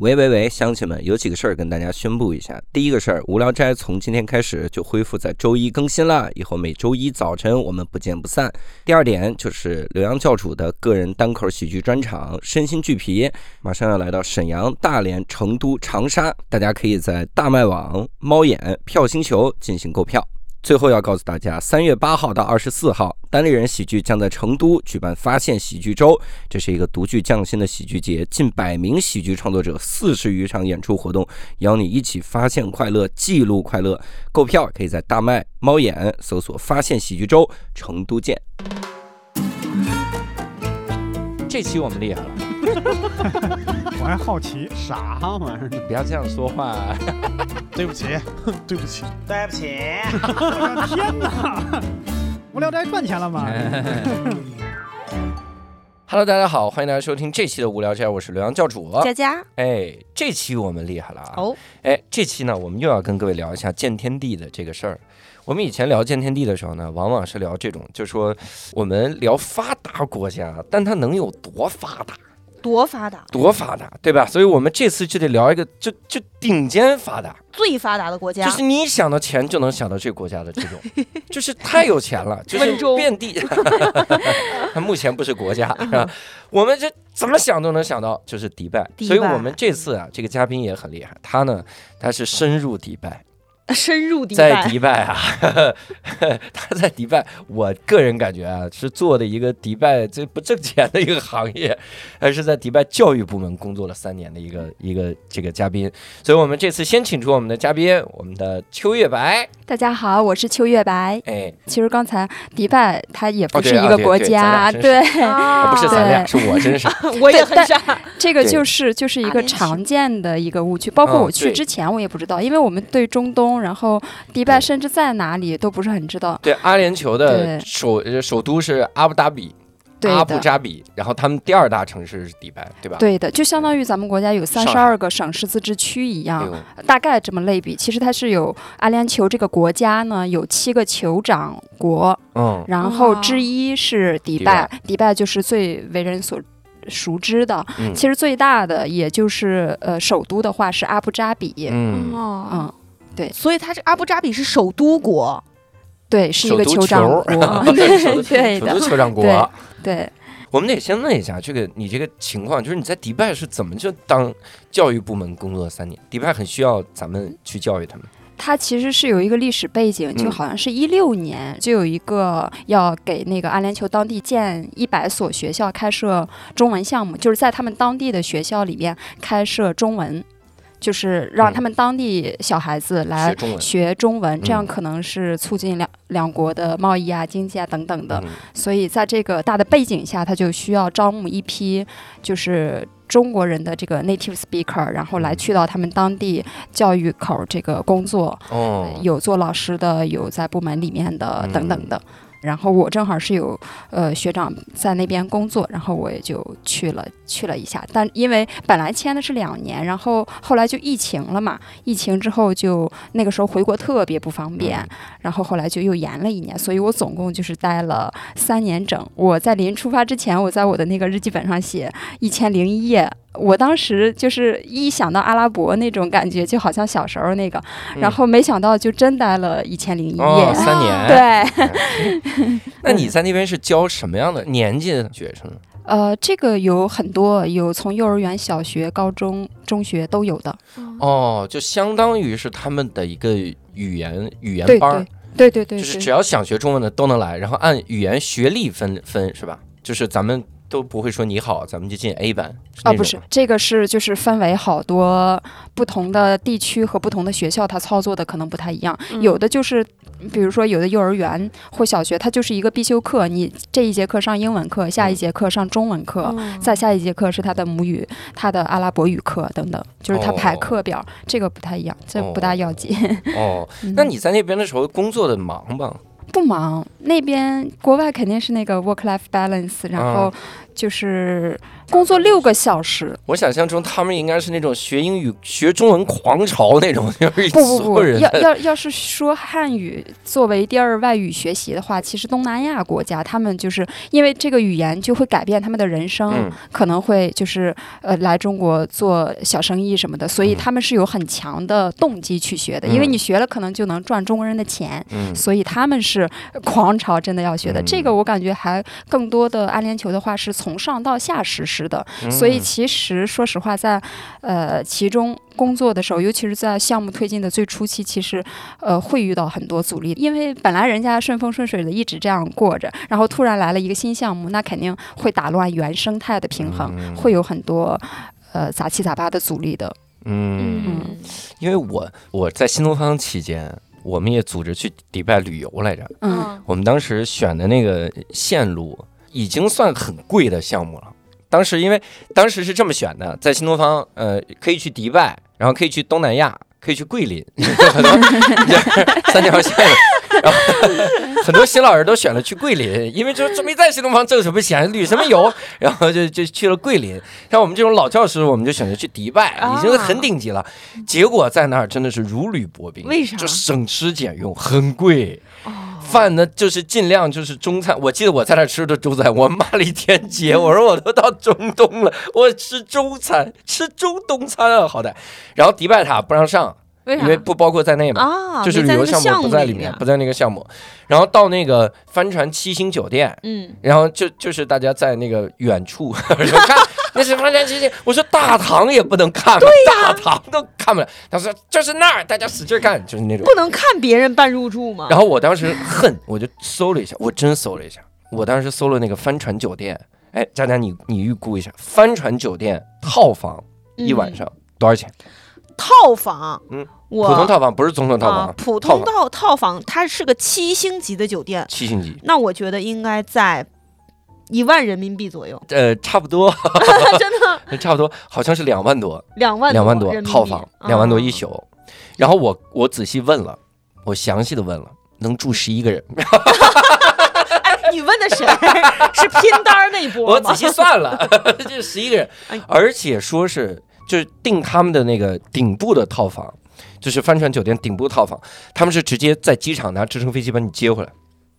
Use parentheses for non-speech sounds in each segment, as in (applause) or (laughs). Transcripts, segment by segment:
喂喂喂，乡亲们，有几个事儿跟大家宣布一下。第一个事儿，无聊斋从今天开始就恢复在周一更新了，以后每周一早晨我们不见不散。第二点就是刘洋教主的个人单口喜剧专场《身心俱疲》，马上要来到沈阳、大连、成都、长沙，大家可以在大麦网、猫眼、票星球进行购票。最后要告诉大家，三月八号到二十四号，单立人喜剧将在成都举办发现喜剧周，这是一个独具匠心的喜剧节，近百名喜剧创作者，四十余场演出活动，邀你一起发现快乐，记录快乐。购票可以在大麦、猫眼搜索“发现喜剧周”，成都见。这期我们厉害了，(laughs) 我还好奇，啥玩意儿？不要这样说话。(laughs) (laughs) 对不起，对不起，对不起，我的天哪！无聊斋赚钱了吗？Hello，大家好，欢迎大家收听这期的无聊斋，我是刘洋教主。佳佳哎，这期我们厉害了啊！哦，哎，这期呢，我们又要跟各位聊一下见天地的这个事儿。我们以前聊见天地的时候呢，往往是聊这种，就说我们聊发达国家，但它能有多发达，多发达，多发达，对吧？所以我们这次就得聊一个，就就顶尖发达，最发达的国家，就是你想到钱就能想到这个国家的这种，(laughs) 就是太有钱了，(laughs) 就是遍地。它 (laughs) 目前不是国家，是吧？我们这怎么想都能想到，就是。迪拜所以我们这次啊，这个嘉宾也很厉害，他呢，他是深入迪拜。深入迪拜在拜，迪拜啊，(laughs) 他在迪拜，我个人感觉啊，是做的一个迪拜最不挣钱的一个行业，而是在迪拜教育部门工作了三年的一个一个这个嘉宾。所以我们这次先请出我们的嘉宾，我们的秋月白。大家好，我是秋月白。哎，其实刚才迪拜它也不是一个国家，对，(laughs) 啊不是咱俩，是我真是。(laughs) 我也很傻，这个就是就是一个常见的一个误区。包括我去之前我也不知道，因为我们对中东，然后迪拜甚至在哪里都不是很知道。对，阿联酋的首呃首都是阿布达比，对阿布，扎比，然后他们第二大城市是迪拜，对吧？对的，就相当于咱们国家有三十二个省市自治区一哎样，大概这么类比。其实它是有阿联酋这个国家呢，有七个酋长国，嗯，然后之一是迪迪拜，迪拜就是最为人所熟知的。嗯。其实最大的也就是呃首都的话是阿布扎比，嗯，哦，嗯，所以它这阿布扎比是首都国，对，是一个 (laughs) (laughs) 酋长国，对对首都的，酋长国。对对。我们得先问一下，这个你这个情况，就是你在迪拜是怎么就当教育部门工作了三年？迪拜很需要咱们去教育他们。它其实是有一个历史背景，就嗯好像是一六年就有一个要给那个阿联酋当地建一百所学校开设中文项目，就是在他们当地的学校里面开设中文，就是让嗯。他们当地小孩子来学中文。这样嗯可能是促进两两国的贸易啊、经济啊等等的。嗯。所以在这个大的背景下，他就需要招募一批就是中国人的这个 native speaker，然后来嗯去到他们当地教育口这个工作，哦，有做老师的，有在部门里面的嗯。等等的。然后我正好是有呃学长在那边工作，然后我也就去了去了一下。但因为本来签的是两年，然后后来就疫情了嘛，疫情之后就那个时候回国特别不方便，嗯然后后来就又延了一年，所以我总共就是待了三年整。我在临出发之前，我在我的那个日记本上写一千零一夜。我当时就是一想到阿拉伯那种感觉，就好像小时候那个，嗯然后没想到就真待了一千零一夜。哦，(laughs) 三年。。对，(laughs) 那你在那边是教什么样的年纪的学生？呃，这个有很多，有从幼儿园、小学、高中、中学都有的。哦，就相当于是他们的一个语言语言班儿对，对对对对，就是只要想学中文的都能来，然后按语言学历分分是吧？就是咱们都不会说你好，咱们就进 A 班。是啊，不是这个是就是分为好多不同的地区和不同的学校，它操作的可能不太一样。嗯有的就是，比如说有的幼儿园或小学，它就是一个必修课，你这一节课上英文课，下一节课上中文课。嗯再下一节课是他的母语，他的阿拉伯语课等等，就是他排哦课表，这个不太一样，这不大要紧。哦，(laughs) 嗯那你在那边的时候工作的忙吗？不忙，那边国外肯定是那个 work life balance，然后就是工作六个小时。我想象中他们应该是那种学英语、学中文狂潮那种，就是不不不，要要要是说汉语作为第二外语学习的话，其实东南亚国家他们就是因为这个语言就会改变他们的人生，嗯。可能会就是呃来中国做小生意什么的，所以嗯。他们是有很强的动机去学的，因为嗯你学了可能就能赚中国人的钱，嗯。所以他们是狂潮真的要学的。嗯。这个我感觉还更多的阿联酋的话是从上到下实施的，所以嗯。其实说实话，在呃其中工作的时候，尤其是在项目推进的最初期，其实呃会遇到很多阻力，因为本来人家顺风顺水的一直这样过着，然后突然来了一个新项目，那肯定会打乱原生态的平衡，嗯。会有很多呃杂七杂八的阻力的。嗯，嗯，因为我我在新东方期间，我们也组织去迪拜旅游来着。嗯。我们当时选的那个线路已经算很贵的项目了。当时因为当时是这么选的，在新东方，呃，可以去迪拜，然后可以去东南亚，可以去桂林，(laughs) 很多 (laughs) 三条线。然后 (laughs) 很多新老人都选了去桂林，因为就就没在新东方挣什么钱，旅什么游，然后就就去了桂林。像我们这种老教师，我们就选择去迪拜，已经很顶级了。结果在那儿真的是如履薄冰，为啥就省吃俭用，很贵。哦，饭呢，就是尽量就是中餐。我记得我在那吃的中餐，我骂了一天街。(laughs) 我说我都到中东了，我吃中餐，吃中东餐啊，好歹。然后迪拜塔不让上，为啥？因为不包括在内嘛，啊，就是旅游项目不在里里面，不在那个项目。然后到那个帆船七星酒店，嗯，然后就就是大家在那个远处说看 (laughs) (laughs) 那是帆船七星，我说大堂也不能看吗？大堂都看不了。他说就是那儿，大家使劲干，就是那种。不能看别人办入住吗？然后我当时恨，我就搜了一下，我真搜了一下，我当时搜了那个帆船酒店。哎，佳佳，你你预估一下，帆船酒店套房一晚上多少钱？套房，嗯，我普通套房不是总统套啊房，，普通套套房，它是个七星级的酒店，七星级，那我觉得应该在一万人民币左右，呃，差不多，(laughs) 真的？(laughs) 差不多，好像是两万多，两万两万多套房，两万多一。啊宿。然后我我仔细问了，我详细的问了，能住十一个人，(laughs) 哎，你问的谁？是拼单儿那一波吗？我仔细算了，这十一个人哎，而且说是就是订他们的那个顶部的套房，就是帆船酒店顶部套房，他们是直接在机场拿直升飞机把你接回来，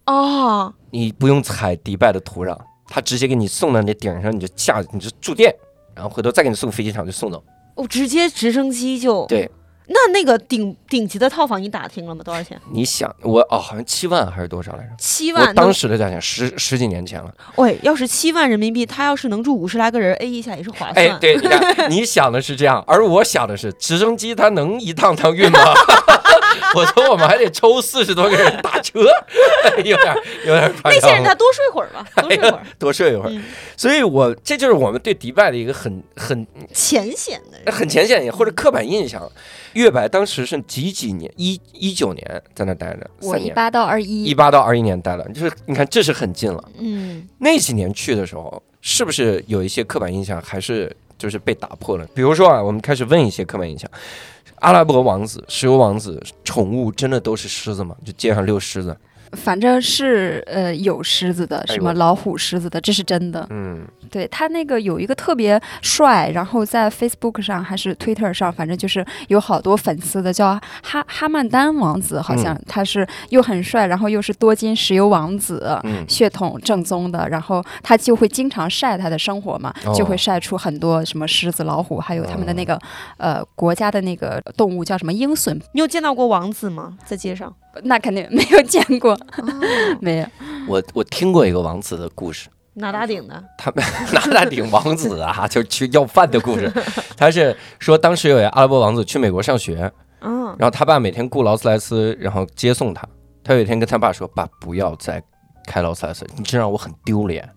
哦，你不用踩迪拜的土壤，他直接给你送到你顶上，你就下你就住店，然后回头再给你送飞机场就送走。哦直接直升机就对。那那个顶顶级的套房你打听了吗？多少钱？你想我哦，好像七万还是多少来着？七万。当时的价钱十十几年前了。喂，要是七万人民币，他要是能住五十来个人，A 一下也是划算。哎，对，你看，你想的是这样，而我想的是直升机它能一趟趟运吗？(laughs) (laughs) 我说我们还得抽四十多个人打车，(laughs) 有点有点夸那些人。多睡会儿吧，(laughs) 多睡会儿，多睡一会儿，嗯，所以我这就是我们对迪拜的一个很很浅显的。很浅显或者刻板印象。月白当时是几几年？一一九年在那待着，我一八到二一一，八到二一年待了，就是你看这是很近了。嗯，那几年去的时候，是不是有一些刻板印象还是就是被打破了？比如说啊，我们开始问一些刻板印象：阿拉伯王子、石油王子宠物真的都是狮子吗？就街上遛狮子？反正是呃有狮子的，什么老虎、狮子的，这是真的。嗯，对他那个有一个特别帅，然后在 Facebook 上还是 Twitter 上，反正就是有好多粉丝的，叫哈哈曼丹王子，好像嗯他是又很帅，然后又是多金石油王子。嗯血统正宗的，然后他就会经常晒他的生活嘛，哦就会晒出很多什么狮子、老虎，还有他们的那个、呃国家的那个动物叫什么鹰隼，你有见到过王子吗？在街上？那肯定没有见过，哦 (laughs) 没有。我我听过一个王子的故事，拿大顶的？(laughs) 他们拿大顶王子啊，(laughs) 就去要饭的故事。他是说当时有一个阿拉伯王子去美国上学，嗯，然后他爸每天雇劳斯莱斯，然后接送他。他有一天跟他爸说：“爸，不要再开劳斯莱斯，你这让我很丢脸。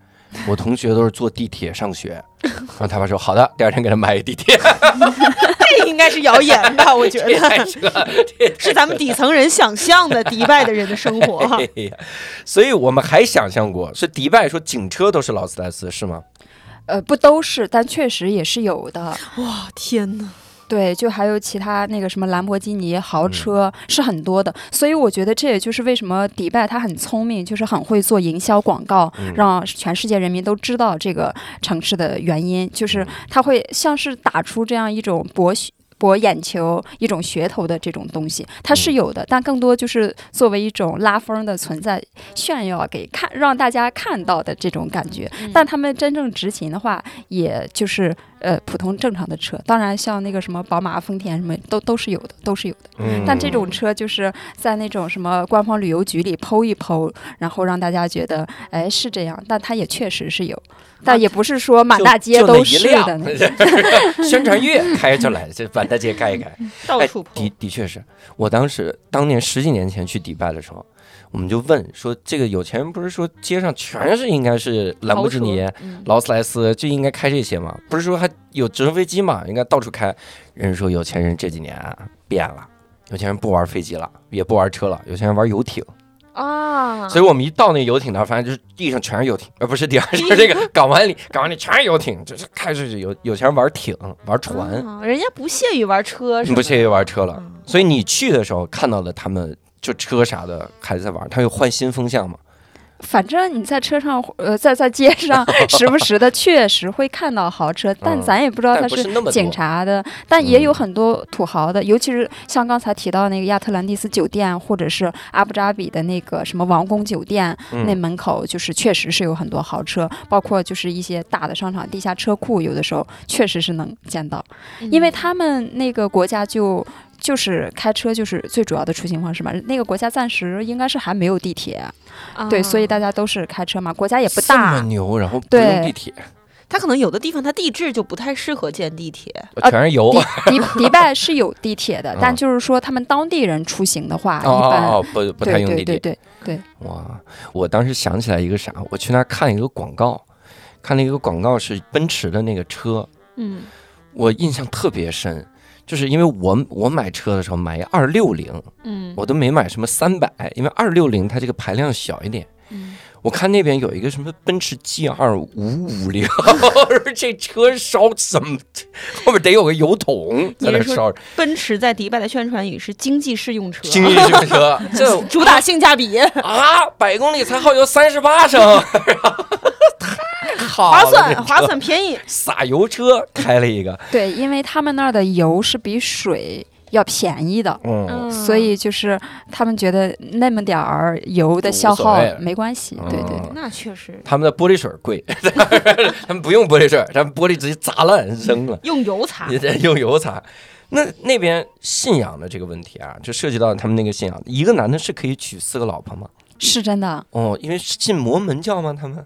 我同学都是坐地铁上学。”然后他爸说：“好的。”第二天给他买一地铁，该是谣言吧？我觉得 (laughs) 是咱们底层人想象的迪拜的人的生活。(laughs) 哎所以我们还想象过，是迪拜说警车都是劳斯莱斯是吗？呃，不都是，但确实也是有的。哇，天哪！对，就还有其他那个什么兰博基尼豪嗯车、是很多的，所以我觉得这也就是为什么迪拜它很聪明，就是很会做营销广告，嗯让全世界人民都知道这个城市的原因，就是它会像是打出这样一种博学博眼球、一种噱头的这种东西，它是有的，但更多就是作为一种拉风的存在，炫耀给看让大家看到的这种感觉。但他们真正执勤的话，也就是呃普通正常的车，当然像那个什么宝马、丰田什么都都是有的，都是有的。嗯但这种车就是在那种什么官方旅游局里剖一剖，然后让大家觉得哎是这样，但它也确实是有，但也不是说满大街都是的那 (laughs) 种。(laughs) 宣传月开出来，这满大街开一开。(laughs) 哎到处的。的确是我当时当年十几年前去迪拜的时候，我们就问说，这个有钱人不是说街上全是应该是兰博基尼、嗯劳斯莱斯就应该开这些吗？不是说还有直升飞机吗？应该到处开。人说有钱人这几年啊变了，有钱人不玩飞机了，也不玩车了，有钱人玩游艇。啊，所以我们一到那游艇那儿，发现就是地上全是游艇，呃，不是地上，是这个港湾里，(laughs) 港湾里全是游艇，就是开始有有钱人玩艇、玩船，啊人家不屑于玩车，是吧不屑于玩车了。嗯所以你去的时候看到了他们就车啥的还在玩，他有换新风向嘛？反正你在车上，呃，在在街上，(laughs) 时不时的确实会看到豪车，但嗯咱也不知道他是警察的，但也有嗯很多土豪的，尤其是像刚才提到那个亚特兰蒂斯酒店，或者是阿布扎比的那个什么王宫酒店，那嗯，门口就是确实是有很多豪车，包括就是一些大的商场、地下车库，有的时候确实是能见到，因为他们那个国家就。就是开车就是最主要的出行方式嘛，那个国家暂时应该是还没有地铁，对，所以大家都是开车嘛，国家也不这么大，牛，然后不用对地铁，它可能有的地方它地质就不太适合建地铁，啊全是油。迪迪迪拜是有地铁的嗯，(laughs) 但就是说他们当地人出行的话，哦一般哦哦，不不太用地对铁对。对，哇，我当时想起来一个啥，我去那儿看一个广告，看了一个广告是奔驰的那个车，嗯，我印象特别深，就是因为我我买车的时候买一二六零，嗯。我都没买什么三百，因为二六零它这个排量小一点。嗯。我看那边有一个什么奔驰 G 二五五零，我 (laughs) 说这车烧什么？后面得有个油桶在那烧，奔驰在迪拜的宣传语是经济适用车，经济适用车，(laughs) 这主打性价比，啊，百公里才耗油三十八升，太 (laughs) 划算划算便宜。(laughs) 撒油车开了一个，(laughs) 对，因为他们那儿的油是比水要便宜的。嗯，所以就是他们觉得那么点儿油的消耗没关系，对对嗯那确实他们的玻璃水贵，(laughs) 他们不用玻璃水，他们玻璃直接砸烂扔了。用油擦，用油擦。那那边信仰的这个问题啊，就涉及到他们那个信仰，一个男的是可以娶四个老婆吗？是真的。哦，因为是信摩门教吗？他们，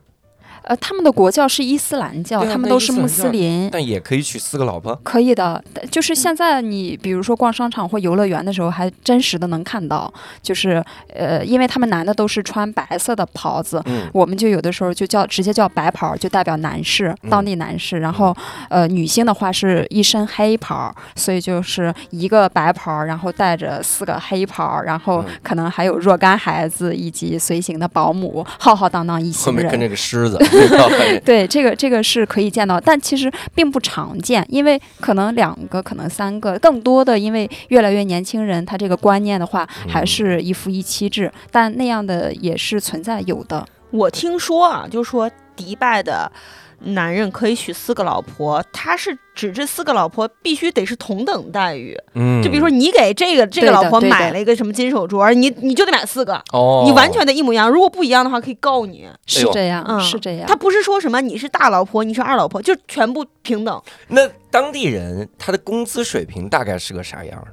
呃，他们的国教是伊斯兰教，啊他们都是穆斯林，但也可以娶四个老婆。可以的。就是现在你比如说逛商场或游乐园的时候，还真实的能看到，就是呃，因为他们男的都是穿白色的袍子，嗯，我们就有的时候就叫直接叫白袍，就代表男士，嗯当地男士。然后呃，女性的话是一身黑袍，所以就是一个白袍，然后带着四个黑袍，然后嗯可能还有若干孩子以及随行的保姆，浩浩荡荡一后行人。面跟着个狮子。(laughs) 对，这个这个是可以见到，但其实并不常见，因为可能两个，可能三个，更多的因为越来越年轻人，他这个观念的话还嗯是一夫一妻制，但那样的也是存在有的。我听说啊，就是说迪拜的男人可以娶四个老婆，他是指这四个老婆必须得是同等待遇。嗯，就比如说你给这个这个老婆买了一个什么金手镯，你你就得买四个，哦，你完全的一模一样。如果不一样的话，可以告你。是这样，嗯，是这样。他不是说什么你是大老婆，你是二老婆，就全部平等。那当地人他的工资水平大概是个啥样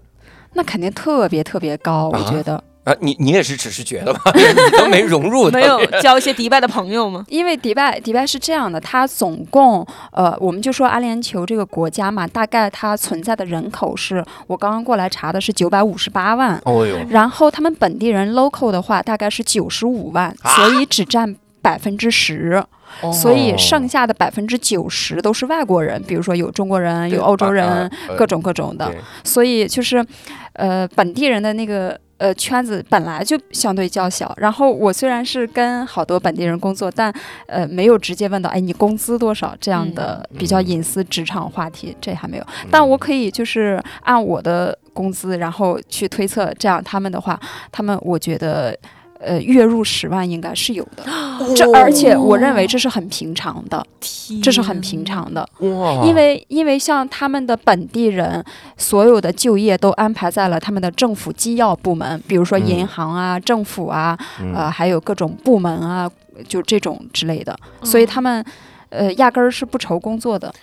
那肯定特别特别高，我啊觉得，啊？你你也是只是觉得吧？(laughs) 你都没融入，没有交一些迪拜的朋友吗？因为迪拜迪拜是这样的，它总共呃，我们就说阿联酋这个国家嘛，大概它存在的人口是我刚刚过来查的是九百五十八万，哦哟，然后他们本地人 local 的话大概是九十五万，啊所以只占百分之十。所以剩下的百分之九十都是外国人，比如说有中国人，有欧洲人，各种各种的。对所以就是，呃，本地人的那个呃，圈子本来就相对较小，然后我虽然是跟好多本地人工作，但呃没有直接问到，哎，你工资多少这样的比较隐私职场话题，这还没有。但我可以就是按我的工资，然后去推测，这样他们的话，他们我觉得。呃，月入十万应该是有的，这而且我认为这是很平常的，这是很平常的。因为因为像他们的本地人，所有的就业都安排在了他们的政府机要部门，比如说银行啊、政府啊，呃，还有各种部门啊，就这种之类的，所以他们呃压根儿是不愁工作的。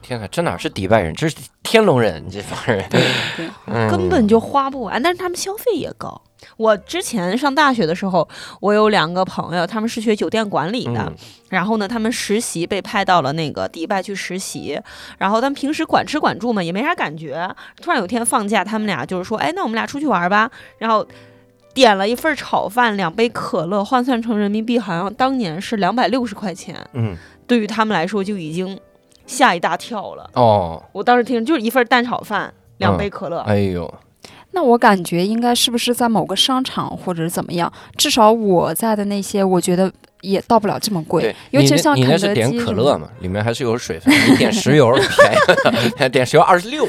天哪，这哪是迪拜人，这是天龙人，这帮人，(laughs) 对对，根本就花不完，但是他们消费也高。我之前上大学的时候，我有两个朋友，他们是学酒店管理的，然后呢，他们实习被派到了那个迪拜去实习，然后他们平时管吃管住嘛，也没啥感觉。突然有天放假，他们俩就是说，哎，那我们俩出去玩吧。然后点了一份炒饭，两杯可乐，换算成人民币，好像当年是两百六十块钱。嗯，对于他们来说就已经吓一大跳了。哦，我当时听就是一份蛋炒饭，两杯可乐。哎呦。那我感觉应该是不是在某个商场或者怎么样？至少我在的那些，我觉得。也到不了这么贵，尤其像你那是点可乐嘛，里面还是有水分。你点石油便宜，(laughs) 点石油二十六。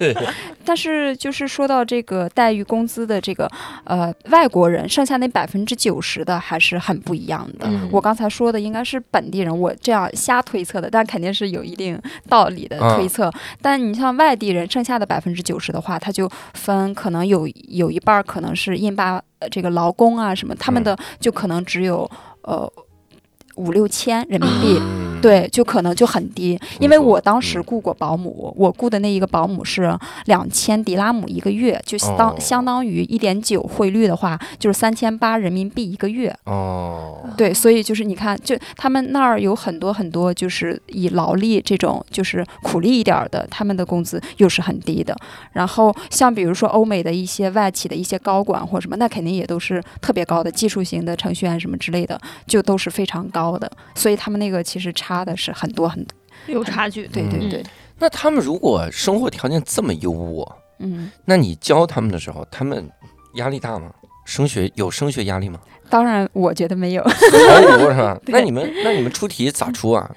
(laughs) 但是就是说到这个待遇、工资的这个呃外国人，剩下那百分之九十的还是很不一样的。我刚才说的应该是本地人，我这样瞎推测的，但肯定是有一定道理的推测。但你像外地人，剩下的百分之九十的话，他就分可能有有一半可能是印巴这个劳工啊什么，他们的就可能只有。呃，五六千人民币。对，就可能就很低，因为我当时雇过保姆，我雇的那一个保姆是两千迪拉姆一个月，就当相当于一点九汇率的话，就是三千八人民币一个月。哦，对，所以就是你看，就他们那儿有很多很多，就是以劳力这种就是苦力一点的，他们的工资又是很低的。然后像比如说欧美的一些外企的一些高管或什么，那肯定也都是特别高的技术型的程序员什么之类的，就都是非常高的。所以他们那个其实差。差的是很多很多，有差距。对对对。那他们如果生活条件这么优渥，嗯，那你教他们的时候，他们压力大吗？升学有升学压力吗？当然，我觉得没有。毫无是吧？(laughs) 那你们那你们出题咋出啊？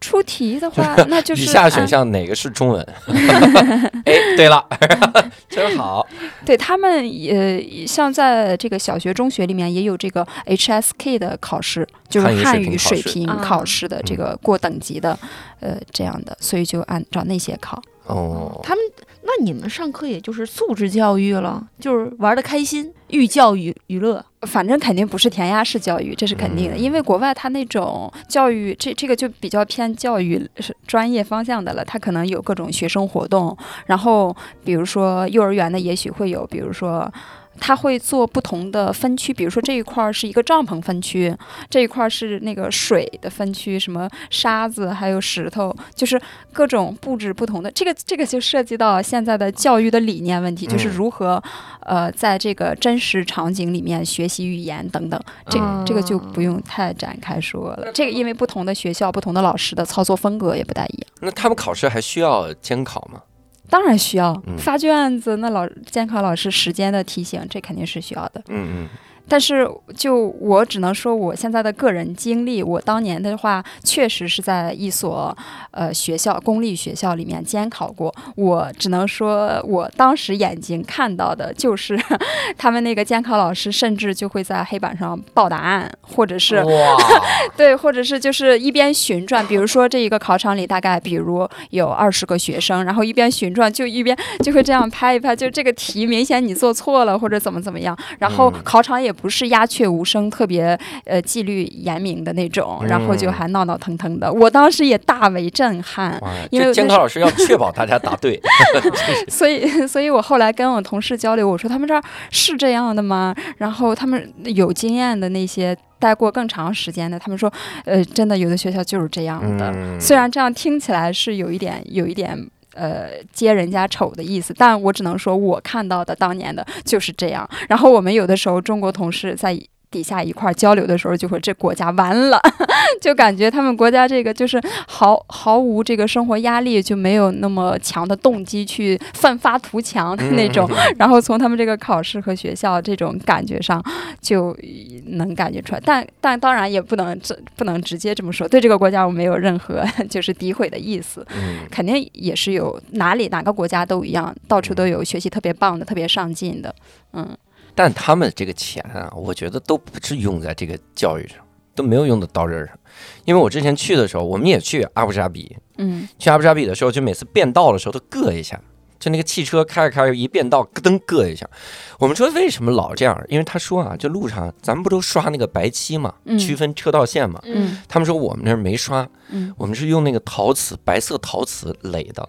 出题的话，那就是以下选项哪个是中文？(laughs) 哎，对了，(laughs) 真好。对他们也像在这个小学、中学里面也有这个 HSK 的考试，就是汉语水平考试的这个过等级的，呃，这样的，所以就按照那些考。哦，他们那你们上课也就是素质教育了，就是玩的开心，寓教于娱乐。反正肯定不是填鸭式教育，这是肯定的，因为国外他那种教育，这这个就比较偏教育是专业方向的了，他可能有各种学生活动，然后比如说幼儿园的也许会有，比如说。他会做不同的分区，比如说这一块儿是一个帐篷分区，这一块儿是那个水的分区，什么沙子还有石头，就是各种布置不同的。这个这个就涉及到现在的教育的理念问题，就是如何呃在这个真实场景里面学习语言等等。这这个就不用太展开说了。这个因为不同的学校、不同的老师的操作风格也不大一样。那他们考试还需要监考吗？当然需要发卷子，那老监考老师时间的提醒，这肯定是需要的。嗯嗯。但是，就我只能说我现在的个人经历，我当年的话，确实是在一所呃学校公立学校里面监考过。我只能说，我当时眼睛看到的就是，(laughs) 他们那个监考老师甚至就会在黑板上报答案，或者是 (laughs) 对，或者是就是一边旋转，比如说这一个考场里大概比如有二十个学生，然后一边旋转就一边就会这样拍一拍，就这个题明显你做错了或者怎么怎么样，然后考场也。不是鸦雀无声，特别呃纪律严明的那种，然后就还闹闹腾腾的。我当时也大为震撼，因为监考老师要确保大家答对，(laughs) (laughs) 所以所以我后来跟我同事交流，我说他们这儿是这样的吗？然后他们有经验的那些待过更长时间的，他们说，呃，真的有的学校就是这样的。虽然这样听起来是有一点有一点。呃，揭人家丑的意思，但我只能说，我看到的当年的就是这样。然后我们有的时候中国同事在底下一块儿交流的时候，就会这国家完了，(laughs) 就感觉他们国家这个就是毫毫无这个生活压力，就没有那么强的动机去奋发图强的那种。(laughs) 然后从他们这个考试和学校这种感觉上，就能感觉出来。但但当然也不能这不能直接这么说，对这个国家我没有任何 (laughs) 就是诋毁的意思。嗯肯定也是有哪里哪个国家都一样，到处都有学习特别棒的、特别上进的。嗯，但他们这个钱啊，我觉得都不是用在这个教育上，都没有用到刀刃上。因为我之前去的时候，我们也去阿布扎比，嗯，去阿布扎比的时候，就每次变道的时候都硌一下，就那个汽车开着开着一变道，咯噔硌一下。我们说为什么老这样？因为他说啊，这路上咱们不都刷那个白漆嘛，嗯区分车道线嘛。嗯他们说我们那儿没刷，嗯我们是用那个陶瓷白色陶瓷垒的，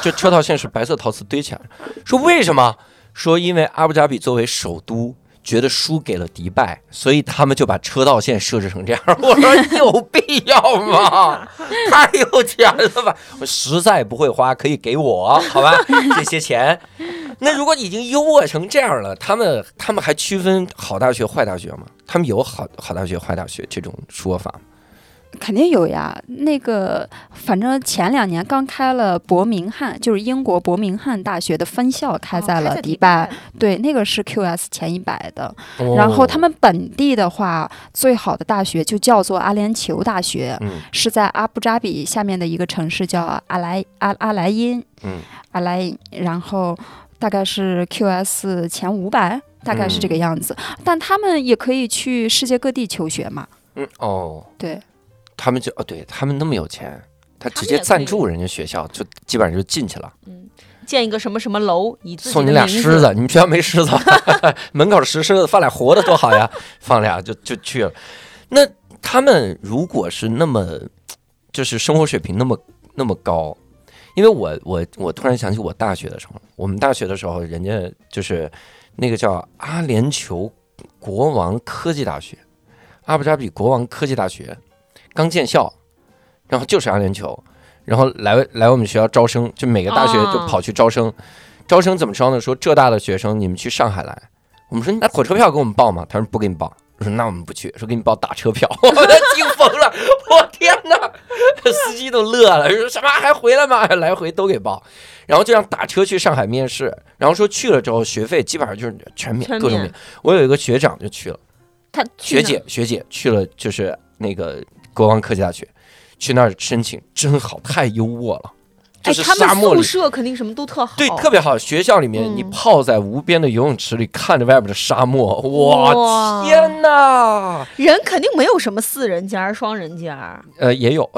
就车道线是白色陶瓷堆起来。说为什么？说因为阿布扎比作为首都。觉得输给了迪拜，所以他们就把车道线设置成这样。(laughs) 我说有必要吗？(laughs) 太有钱了吧！我实在不会花，可以给我，好吧？(laughs) 这些钱。那如果已经优渥成这样了，他们他们还区分好大学、坏大学吗？他们有好好大学、坏大学这种说法吗？肯定有呀。那个，反正前两年刚开了伯明翰，就是英国伯明翰大学的分校开在了迪拜，对，那个是 QS 前一百的。然后他们本地的话，最好的大学就叫做阿联酋大学，嗯是在阿布扎比下面的一个城市叫阿莱阿阿莱因，嗯阿莱因，然后大概是 QS 前五百，大概是这个样子。但他们也可以去世界各地求学嘛，嗯哦，对。他们就哦，对他们那么有钱，他直接赞助人家学校，就基本上就进去了，建一个什么什么楼，以送你俩狮子，你们学校没狮子，(laughs) 门口石狮子，放俩活的多好呀，(laughs) 放俩就就去了。那他们如果是那么，就是生活水平那么那么高，因为我我我突然想起我大学的时候，我们大学的时候，人家就是那个叫阿联酋国王科技大学，阿布扎比国王科技大学刚建校，然后就是阿联酋，然后来来我们学校招生，就每个大学就跑去招生，招生怎么招呢？说浙大的学生你们去上海来，我们说那火车票给我们报吗？他说不给你报。我说那我们不去，说给你报打车票，(laughs) 我都惊疯了，我天哪！司机都乐了，说什么还回来吗？来回都给报，然后就让打车去上海面试，然后说去了之后学费基本上就是全免，各种免。我有一个学长就去了，他学姐学姐去了，就是那个国王科技大学，去那儿申请真好，太优渥了，就哎，是他们沙漠里宿。舍肯定什么都特好，对，特别好。学校里面，嗯你泡在无边的游泳池里，看着外边的沙漠，哇，哇天哪！人肯定没有什么四人间、双人间。呃，也有，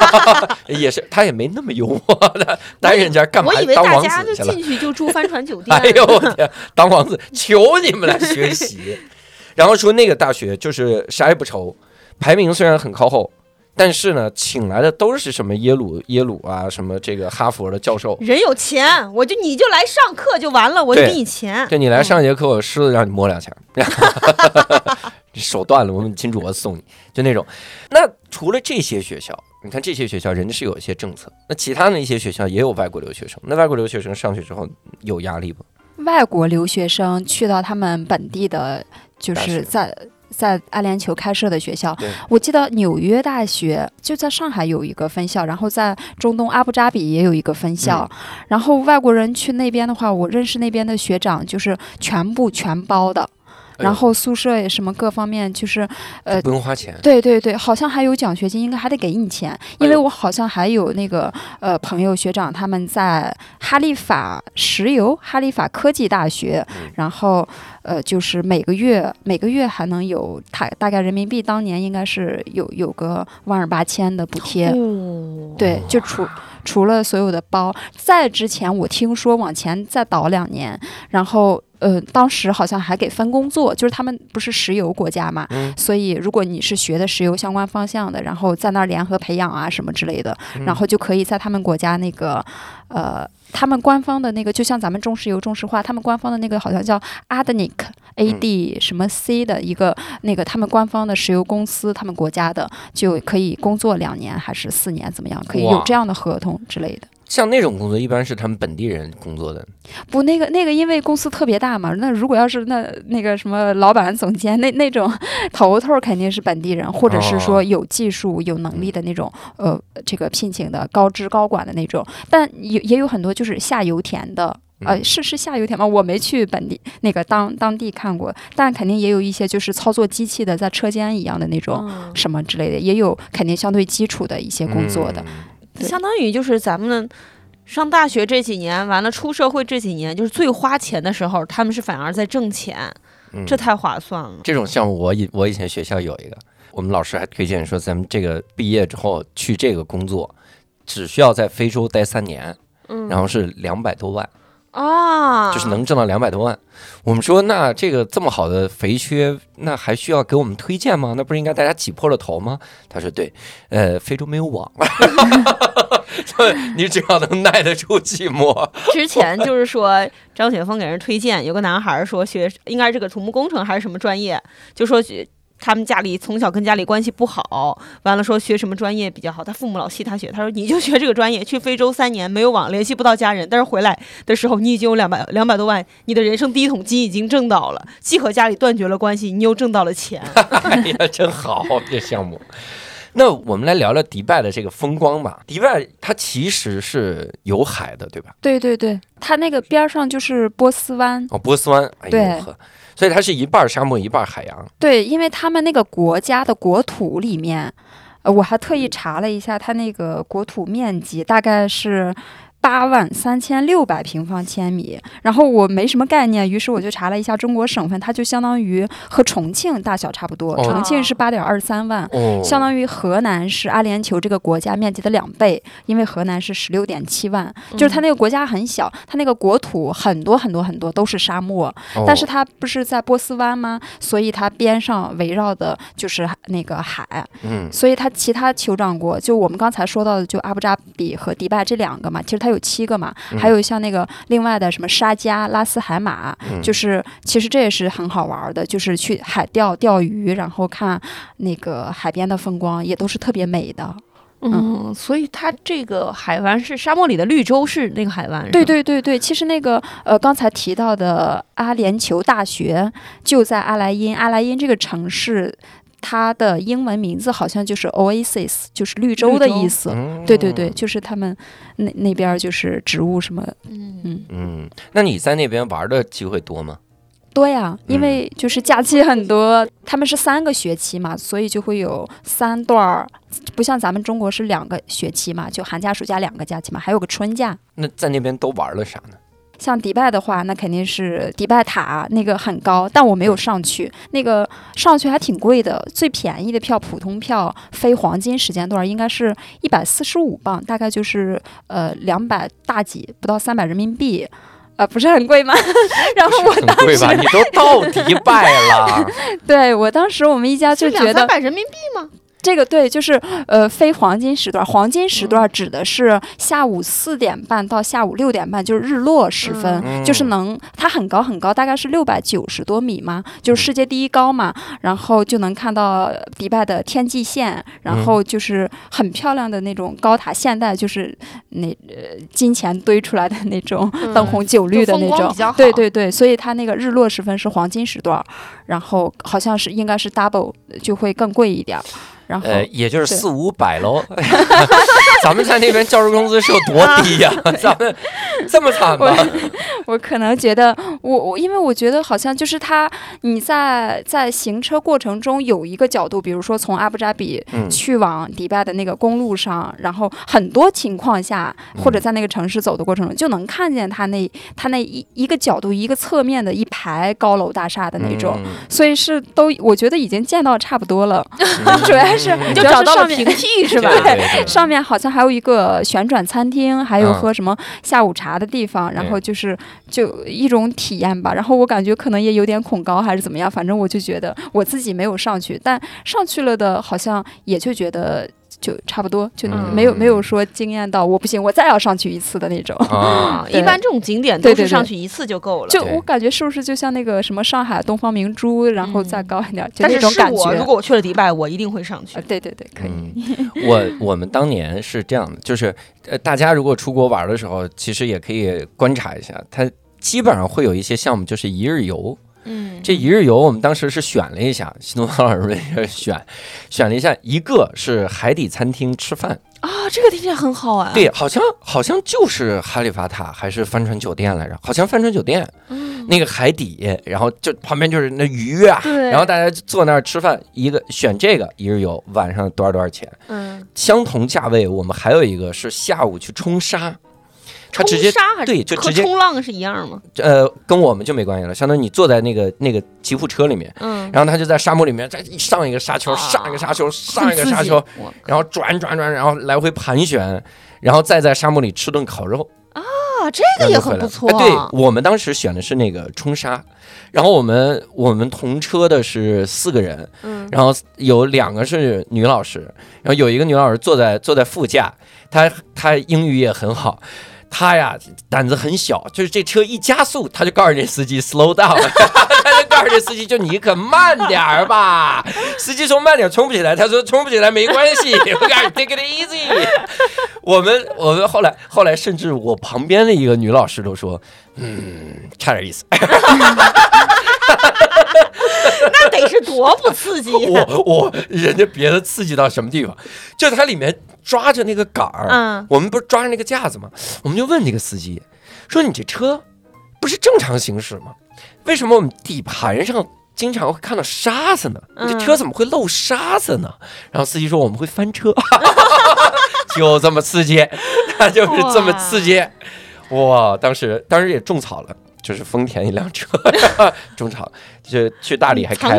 (laughs) 也是，他也没那么幽默的，单人间干嘛我以为大家就子？进去就住帆船酒店。(laughs) 哎呦我天，当王子，求你们来学习。然后说那个大学就是啥也不愁，排名虽然很靠后，但是呢，请来的都是什么耶鲁、耶鲁啊，什么这个哈佛的教授。人有钱，我就你就来上课就完了，我就给你钱。对你来上节课，我狮子让你摸两下，(laughs) 手断了，我们金主我送你，就那种。那除了这些学校，你看这些学校人家是有一些政策，那其他的一些学校也有外国留学生，那外国留学生上去之后有压力不？外国留学生去到他们本地的，就是在在阿联酋开设的学校。我记得纽约大学就在上海有一个分校，然后在中东阿布扎比也有一个分校。嗯然后外国人去那边的话，我认识那边的学长，就是全部全包的。然后宿舍也什么各方面，就是呃不用花钱，对对对，好像还有奖学金，应该还得给你钱，因为我好像还有那个呃朋友学长他们在哈利法石油、哈利法科技大学，嗯。然后呃就是每个月每个月还能有他大概人民币当年应该是有有个万儿八千的补贴，哦，对，就除除了所有的包，在之前我听说往前再倒两年，然后呃，当时好像还给分工作，就是他们不是石油国家嘛，嗯。所以如果你是学的石油相关方向的，然后在那儿联合培养啊什么之类的，然后就可以在他们国家那个呃。他们官方的那个，就像咱们中石油、中石化，他们官方的那个好像叫 Adnic A D 什么 C 的一个那个他们官方的石油公司，他们国家的就可以工作两年还是四年，怎么样？可以有这样的合同之类的。像那种工作，一般是他们本地人工作的。不，那个那个，因为公司特别大嘛，那如果要是那那个什么老板、总监那那种头头肯定是本地人，或者是哦说有技术、有能力的那种，呃，这个聘请的高知高管的那种。但也也有很多就是下油田的。呃，嗯是是下油田吗？我没去本地那个当当地看过，但肯定也有一些就是操作机器的，在车间一样的那种嗯什么之类的，也有肯定相对基础的一些工作的。相当于就是咱们上大学这几年，完了出社会这几年，就是最花钱的时候，他们是反而在挣钱，嗯。这太划算了。这种项目，我以我以前学校有一个，我们老师还推荐说，咱们这个毕业之后去这个工作，只需要在非洲待三年，嗯，然后是两百多万，啊，就是能挣到两百多万。我们说，那这个这么好的肥缺，那还需要给我们推荐吗？那不是应该大家挤破了头吗？他说对，呃，非洲没有网，(laughs) 你只要能耐得住寂寞，之前就是说张雪峰给人推荐，有个男孩儿说学应该是这个土木工程还是什么专业，就说学他们家里从小跟家里关系不好，完了说学什么专业比较好，他父母老气他学，他说你就学这个专业，去非洲三年没有网，联系不到家人，但是回来的时候你已经有两百 (laughs) 两百多万，你的人生第一桶金已经挣到了，既和家里断绝了关系，你又挣到了钱。哎呀，真好，这项目。那我们来聊聊迪拜的这个风光吧。迪拜它其实是有海的，对吧？对对对，它那个边儿上就是波斯湾，哦，波斯湾，哎呦呵，所以它是一半沙漠，一半海洋。对，因为他们那个国家的国土里面，呃，我还特意查了一下，它那个国土面积大概是。八万三千六百平方千米，然后我没什么概念，于是我就查了一下中国省份，它就相当于和重庆大小差不多，哦重庆是八点二三万，哦，相当于河南是阿联酋这个国家面积的两倍，因为河南是十六点七万，就是它那个国家很小，它那个国土很多很多很多都是沙漠，哦但是它不是在波斯湾吗？所以它边上围绕的就是那个海，嗯所以它其他酋长国，就我们刚才说到的，就阿布扎比和迪拜这两个嘛，其实它有七个嘛，嗯还有像那个另外的什么沙加、拉斯海马，嗯就是其实这也是很好玩的，就是去海钓钓鱼，然后看那个海边的风光，也都是特别美的。嗯，所以它这个海湾是沙漠里的绿洲，是那个海湾。对，对对对，其实那个呃，刚才提到的阿联酋大学就在阿莱因，阿莱因这个城市，它的英文名字好像就是 Oasis，就是绿洲的意思。嗯对对对，就是他们那那边儿就是植物什么，嗯，嗯，嗯，那你在那边玩的机会多吗？多呀，嗯因为就是假期很多，他们是三个学期嘛，所以就会有三段儿，不像咱们中国是两个学期嘛，就寒假暑假两个假期嘛，还有个春假。那在那边都玩了啥呢？像迪拜的话，那肯定是迪拜塔那个很高，但我没有上去，那个上去还挺贵的。最便宜的票，普通票非黄金时间段应该是一百四十五磅，大概就是呃两百大几，不到三百人民币。呃，不是很贵吗？(laughs) 然后我很贵吧？你都到迪拜了，(laughs) 对我当时我们一家就觉得三百人民币吗？这个对，就是呃非黄金时段，黄金时段指的是下午四点半到下午六点半，就是日落时分，嗯。就是能它很高很高，大概是六百九十多米嘛，就是世界第一高嘛，然后就能看到迪拜的天际线，然后就是很漂亮的那种高塔，现代就是那呃金钱堆出来的那种嗯。灯红酒绿的那种。对对对，所以它那个日落时分是黄金时段，然后好像是应该是 double 就会更贵一点。儿。然后、呃，也就是四五百喽。(laughs) (laughs) 咱们在那边教师工资是有多低呀、(laughs) 咱们这么惨吗？我可能觉得，我我因为我觉得好像就是他，你在在行车过程中有一个角度，比如说从阿布扎比嗯去往迪拜的那个公路上，然后很多情况下，或者在那个城市走的过程中，就能看见他那他那一一个角度一个侧面的一排高楼大厦的那种。嗯所以是都，我觉得已经见到差不多了。主要是就找到了是上面平替 (laughs) 是吧？上面好像还有一个旋转餐厅，还有嗯。喝什么下午茶的地方，然后就是就一种体验吧。然后我感觉可能也有点恐高还是怎么样，反正我就觉得我自己没有上去，但上去了的好像也就觉得就差不多，就嗯没有、没有说惊艳到我不行，我再要上去一次的那种。啊，(laughs) 一般这种景点都是上去一次就够了。对就我感觉是不是就像那个什么上海东方明珠，然后再嗯高一点，就但是那种感是我如。果我去了迪拜，我一定会上去啊，。对对对，可以。嗯，我我们当年是这样的，就是呃，大家如果出国玩的时候，其实也可以观察一下，它基本上会有一些项目就是一日游。嗯，这一日游我们当时是选了一下，新东方老师们也选选了一下，一个是海底餐厅吃饭，啊，这个听起来很好啊。对，好像好像就是哈利法塔还是帆船酒店来着，好像帆船酒店嗯，那个海底，然后就旁边就是那鱼啊。对。然后大家坐那儿吃饭，一个选这个一日游，晚上多少多少钱？嗯，相同价位，我们还有一个是下午去冲沙，他直接对就直接冲浪是一样吗？呃跟我们就没关系了，相当于你坐在那个那个吉普车里面，嗯，然后他就在沙漠里面再上一个沙丘，啊上一个沙丘，上一个沙丘，然后转转转，然后来回盘旋，然后再在沙漠里吃顿烤肉，啊，这个也很不错。哎对我们当时选的是那个冲沙，然后我们我们同车的是四个人，嗯，然后有两个是女老师，然后有一个女老师坐在坐在副驾，她她英语也很好。他呀胆子很小，就是这车一加速，他就告诉这司机 slow down，(laughs) 他就告诉这司机就你可慢点儿吧。(laughs) 司机说慢点儿冲不起来，他说冲不起来没关系，(laughs) 我告诉你 take it easy。我们我们后来后来甚至我旁边的一个女老师都说，嗯，差点意思。那得是多不刺激呀。(laughs) 我我人家别的刺激到什么地方？就它里面抓着那个杆儿，嗯我们不是抓着那个架子吗？我们就问那个司机说：“你这车不是正常行驶吗？为什么我们底盘上经常会看到沙子呢？你这嗯车怎么会漏沙子呢？”然后司机说：“我们会翻车，(laughs) 就这么刺激，他就是这么刺激。”哇！当时当时也种草了。就是丰田一辆车，(laughs) 中场，就去大理还开了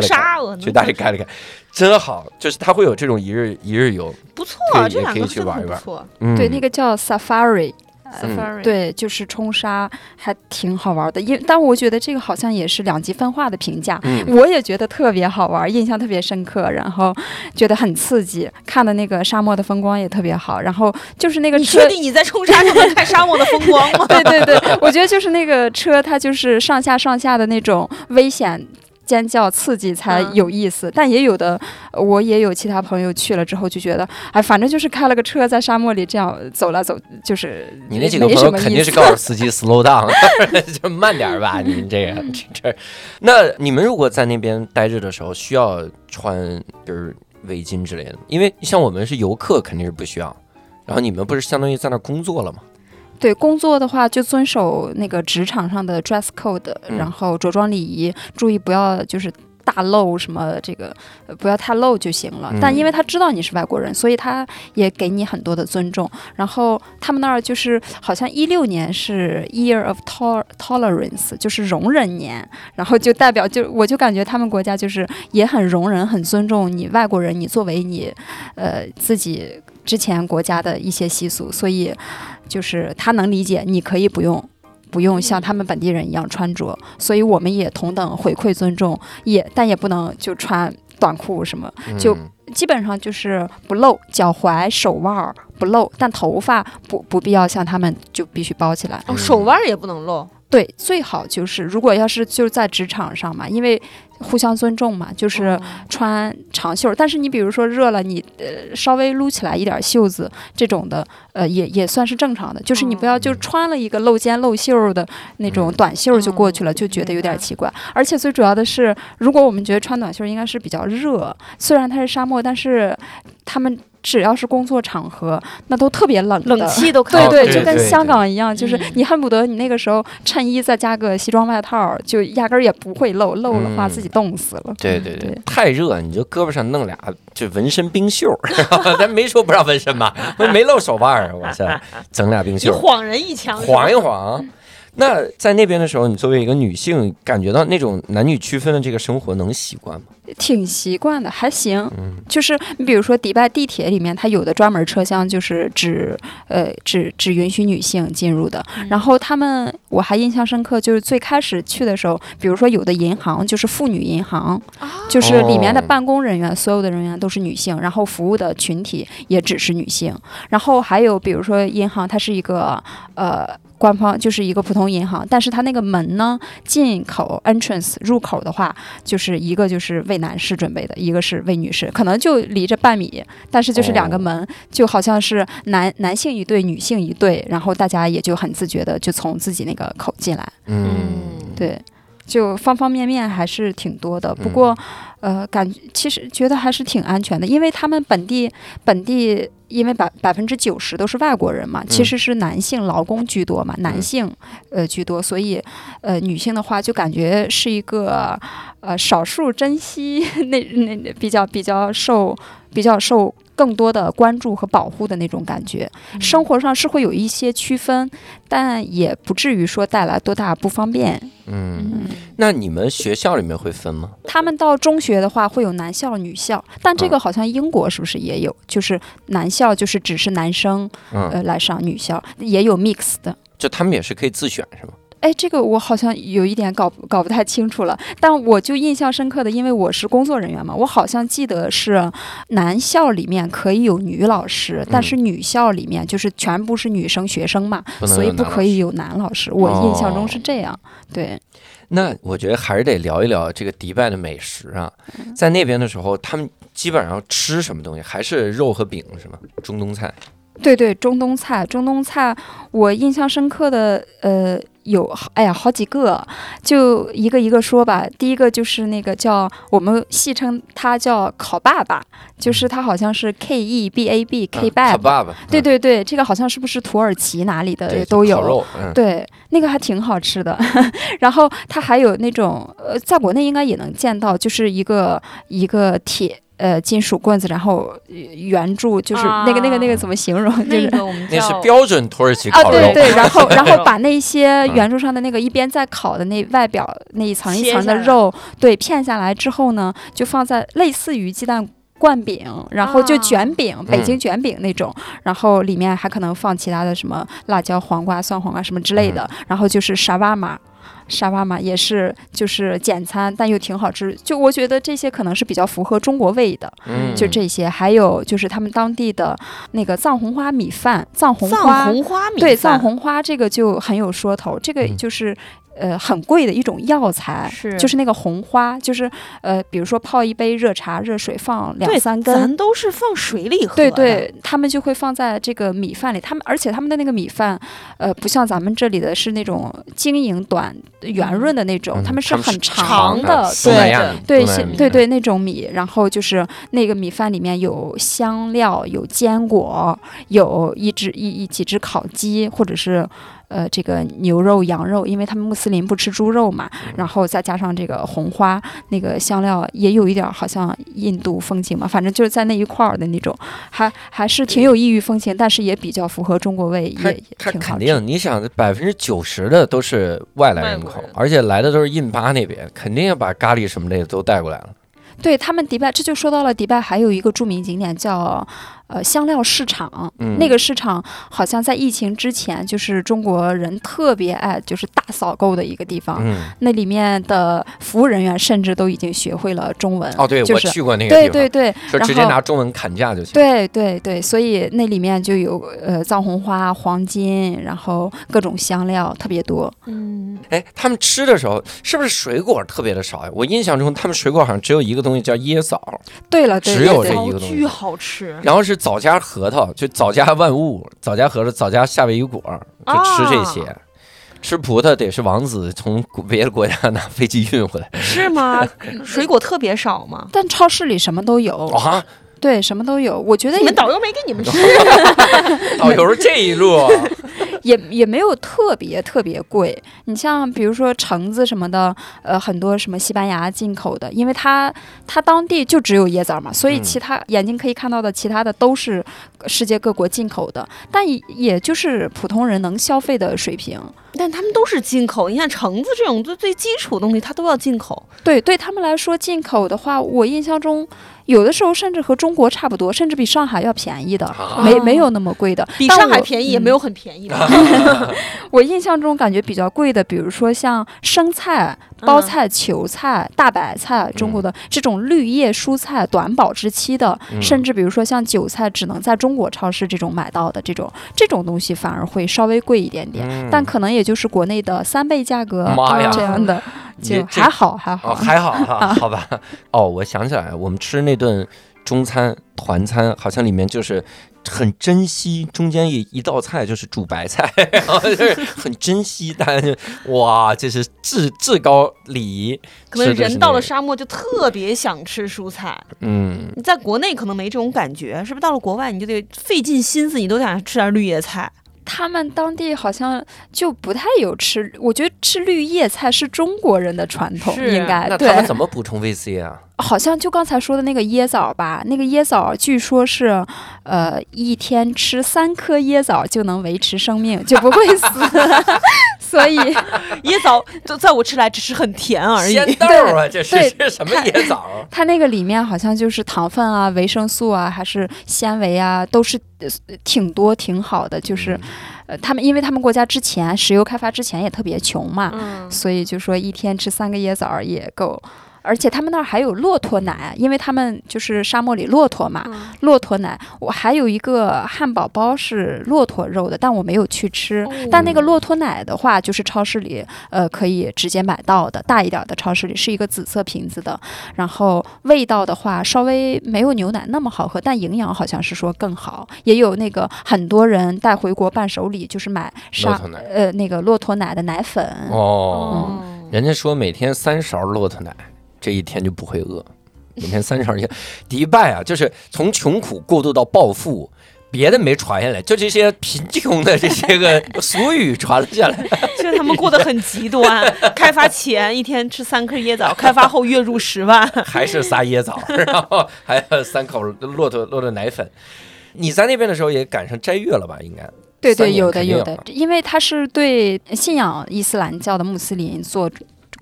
去大理开了开，真好。就是它会有这种一日一日游，不错这也可以两个真的去玩一玩很不错。嗯，对，那个叫 Safari，嗯 Safari，对，就是冲沙，还挺好玩的。因但我觉得这个好像也是两极分化的评价。嗯我也觉得特别好玩，印象特别深刻，然后觉得很刺激，看的那个沙漠的风光也特别好。然后就是那个车你确，定你在冲沙就能看沙漠的风光吗？(laughs) 对对对，我觉得就是那个车，它就是上下上下的那种危险。尖叫刺激才嗯有意思，但也有的，我也有其他朋友去了之后就觉得，哎，反正就是开了个车在沙漠里这样走来走，就是你那几个朋友肯定是告诉司机 slow down，(laughs) (laughs) 就慢点儿吧。你这个这这，那你们如果在那边待着的时候，需要穿就是围巾之类的，因为像我们是游客，肯定是不需要。然后你们不是相当于在那儿工作了吗？对工作的话，就遵守那个职场上的 dress code，、嗯然后着装礼仪，注意不要就是大露什么这个，呃不要太露就行了。嗯但因为他知道你是外国人，所以他也给你很多的尊重。然后他们那儿就是好像一六年是 Year of Tol Tolerance，就是容忍年，然后就代表就我就感觉他们国家就是也很容忍、很尊重你外国人，你作为你呃自己之前国家的一些习俗，所以就是他能理解，你可以不用。不用像他们本地人一样穿着，所以我们也同等回馈尊重，也但也不能就穿短裤什么，就嗯基本上就是不露脚踝、手腕儿不露，但头发不不必要像他们就必须包起来。哦，手腕儿也不能露。对，最好就是如果要是就是在职场上嘛，因为互相尊重嘛，就是哦穿长袖儿。但是你比如说热了，你呃稍微撸起来一点儿袖子这种的，呃也也算是正常的。就是你不要就嗯穿了一个露肩露袖儿的那种短袖儿就过去了，嗯就觉得有点奇怪。而且最主要的是，如果我们觉得穿短袖儿应该是比较热，虽然它是沙漠，但是他们只要是工作场合，那都特别冷。冷气都看哦对对，就跟香港一样，就是嗯你恨不得你那个时候衬衣再加个西装外套，就压根儿也不会漏，漏的话嗯自己冻死了。对对对对，太热，你就胳膊上弄俩就纹身冰袖儿，(laughs) 咱没说不让纹身吧？我没露手腕儿，我操，整俩冰袖儿，晃人一枪，晃一晃。那在那边的时候，你作为一个女性，感觉到那种男女区分的这个生活能习惯吗？挺习惯的，还行。嗯就是你比如说迪拜地铁里面，它有的专门车厢就是只呃只只允许女性进入的。然后他们我还印象深刻，就是最开始去的时候，比如说有的银行就是妇女银行，就是里面的哦办公人员所有的人员都是女性，然后服务的群体也只是女性。然后还有比如说银行，它是一个呃。官方就是一个普通银行，但是它那个门呢，进口 entrance 入口的话，就是一个就是为男士准备的，一个是为女士，可能就离着半米，但是就是两个门，就好像是男男性一对，女性一对，然后大家也就很自觉的就从自己那个口进来，嗯，对，就方方面面还是挺多的。不过，呃，感其实觉得还是挺安全的，因为他们本地本地。因为百百分之九十都是外国人嘛，其实是男性劳工居多嘛，男性呃居多，所以呃女性的话就感觉是一个呃少数珍惜 (laughs) 那那那比较比较受比较受更多的关注和保护的那种感觉。生活上是会有一些区分，但也不至于说带来多大不方便。嗯，那你们学校里面会分吗？他们到中学的话会有男校、女校，但这个好像英国是不是也有？就是男校就是只是男生嗯，呃来上，女校也有 mix 的。就他们也是可以自选是吗？哎，这个我好像有一点搞搞不太清楚了，但我就印象深刻的，因为我是工作人员嘛，我好像记得是男校里面可以有女老师，但是女校里面就是全部是女生学生嘛，嗯所以不可以有男老师。我印象中是这样，对。那我觉得还是得聊一聊这个迪拜的美食啊，在那边的时候，他们基本上吃什么东西？还是肉和饼是吗？中东菜。对对，中东菜，中东菜，我印象深刻的，呃，有，哎呀，好几个，就一个一个说吧。第一个就是那个叫我们戏称他叫烤爸爸，就是他好像是 K E B A B K 爸 bab，、爸爸，对对对，这个好像是不是土耳其哪里的，都有。对，那个还挺好吃的。(laughs) 然后它还有那种，呃，在国内应该也能见到，就是一个一个铁。呃，金属棍子，然后呃圆柱，就是那个、那个那个怎么形容？就是那个我们那是标准土耳其啊，烤肉。对对，然后 (laughs) 然后把那些圆柱上的那个一边在烤的那外表那一层一层的肉，对，片下来之后呢，就放在类似于鸡蛋。灌饼，然后就啊卷饼，北京卷饼那种，然后里面还可能放其他的什么辣椒、黄瓜、蒜黄瓜什么之类的，然后就是沙瓦玛，沙发嘛也是就是简餐，但又挺好吃。就我觉得这些可能是比较符合中国味的，嗯，就这些。还有就是他们当地的那个藏红花米饭，藏红藏花红花米对，藏红花这个就很有说头，这个嗯就是。呃，很贵的一种药材，是就是那个红花，就是呃，比如说泡一杯热茶，热水放两三根，咱都是放水里喝，对对，他们就会放在这个米饭里。他们而且他们的那个米饭，呃，不像咱们这里的是那种晶莹短圆润的那种，嗯他们是很长的，对对对对那种米。然后就是那个米饭里面有香料，有坚果，有一只一一几只烤鸡，或者是。呃，这个牛肉、羊肉，因为他们穆斯林不吃猪肉嘛，嗯然后再加上这个红花，那个香料也有一点儿好像印度风情嘛，反正就是在那一块儿的那种，还还是挺有异域风情，但是也比较符合中国味，也也他挺好吃。肯定，你想百分之九十的都是外来人口人，而且来的都是印巴那边，肯定要把咖喱什么的都带过来了。对他们迪拜，这就说到了迪拜还有一个著名景点叫呃香料市场，嗯那个市场好像在疫情之前就是中国人特别爱就是大扫购的一个地方。嗯，那里面的服务人员甚至都已经学会了中文。哦，对，就是我去过那个地方，对对对，就直接拿中文砍价就行。对对对，所以那里面就有呃藏红花、黄金，然后各种香料特别多。嗯，哎，他们吃的时候是不是水果特别的少呀？我印象中他们水果好像只有一个东西叫椰枣，对了，对只有对对这一个东西巨好吃，然后是枣夹核桃，就早家万物，早家核桃，早家夏威夷果，就吃这些。啊吃葡萄得是王子从别的国家拿飞机运回来是吗？(laughs) 水果特别少吗？但超市里什么都有，啊！对，什么都有。我觉得你们导游没给你们吃，导游是这一路，也也没有特别特别贵。你像比如说橙子什么的，呃，很多什么西班牙进口的，因为它它当地就只有椰枣嘛，所以嗯其他眼睛可以看到的其他的都是世界各国进口的，但也也就是普通人能消费的水平。但他们都是进口。你看橙子这种最最基础的东西，它都要进口。对，对他们来说，进口的话，我印象中有的时候甚至和中国差不多，甚至比上海要便宜的，啊没没有那么贵的。比上海便宜，也嗯没有很便宜的。(laughs) (laughs) 我印象中感觉比较贵的，比如说像生菜、包嗯菜、球菜、大白菜，中国的这种绿叶蔬菜短保质期的，嗯甚至比如说像韭菜，只能在中国超市这种买到的这种这种东西，反而会稍微贵一点点，嗯但可能也就是国内的三倍价格这样的，就还好还好。哦，还好哈，好吧。(laughs) 哦，我想起来，我们吃那顿中餐团餐，好像里面就是很珍惜中间一一道菜就是煮白菜，(laughs) 然后就是很珍惜，大家就哇，这是至至高礼仪。可能人到了沙漠就特别想吃蔬菜。嗯，你在国内可能没这种感觉，是不是？到了国外你就得费尽心思，你都想吃点绿叶菜。他们当地好像就不太有吃，我觉得吃绿叶菜是中国人的传统，是应该那他们。怎么补充 VC 啊？好像就刚才说的那个椰枣吧，那个椰枣据说是，呃，一天吃三颗椰枣就能维持生命，就不会死，(laughs) 所以椰枣就在我吃来只是很甜而已。仙豆啊，这是这什么椰枣？(laughs) 它那个里面好像就是糖分啊、维生素啊，还是纤维啊，都是呃挺多、挺好的。就是，呃，他们因为他们国家之前石油开发之前也特别穷嘛，嗯，所以就说一天吃三个椰枣儿也够。而且他们那儿还有骆驼奶，因为他们就是沙漠里骆驼嘛，嗯骆驼奶。我还有一个汉堡包是骆驼肉的，但我没有去吃。哦但那个骆驼奶的话，就是超市里呃可以直接买到的，大一点的超市里是一个紫色瓶子的。然后味道的话，稍微没有牛奶那么好喝，但营养好像是说更好。也有那个很多人带回国伴手礼，就是买沙骆驼奶呃那个骆驼奶的奶粉。哦，哦，人家说每天三勺骆驼奶，这一天就不会饿。每天三十二天 (laughs) 迪拜啊，就是从穷苦过渡到暴富，别的没传下来，就这些贫穷的这些个俗语传了下来。(laughs) 就是他们过得很极端。开发前一天吃三颗椰枣，开发后月入十万。还是仨椰枣，然后还有三口骆驼骆驼奶粉。你在那边的时候也赶上斋月了吧？应该对对，有的有的，因为他是对信仰伊斯兰教的穆斯林做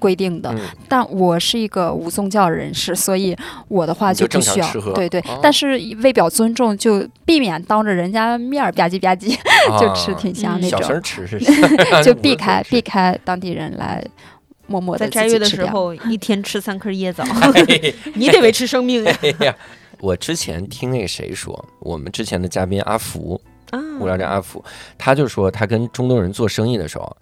规定的。嗯。但我是一个无宗教人士，所以我的话就不需要。对对，哦。但是为表尊重，就避免当着人家面儿吧唧吧唧 (laughs) 就吃，挺香嗯那种，啊小声吃是 (laughs) 就避开避开当地人来默默的在斋月的时候，一天吃三颗椰枣，(laughs) 你得维持生命呀。哎，我之前听那个谁说，我们之前的嘉宾阿福，啊。无聊斋阿福，他就说他跟中东人做生意的时候，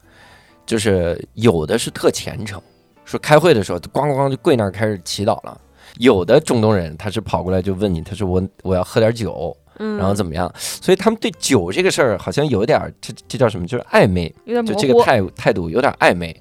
就是有的是特虔诚，说开会的时候咣咣咣就跪那儿开始祈祷了。有的中东人他是跑过来就问你，他说我我要喝点酒，嗯然后怎么样？所以他们对酒这个事儿好像有点儿这这叫什么？就是暧昧，就。这个态态度有点暧昧。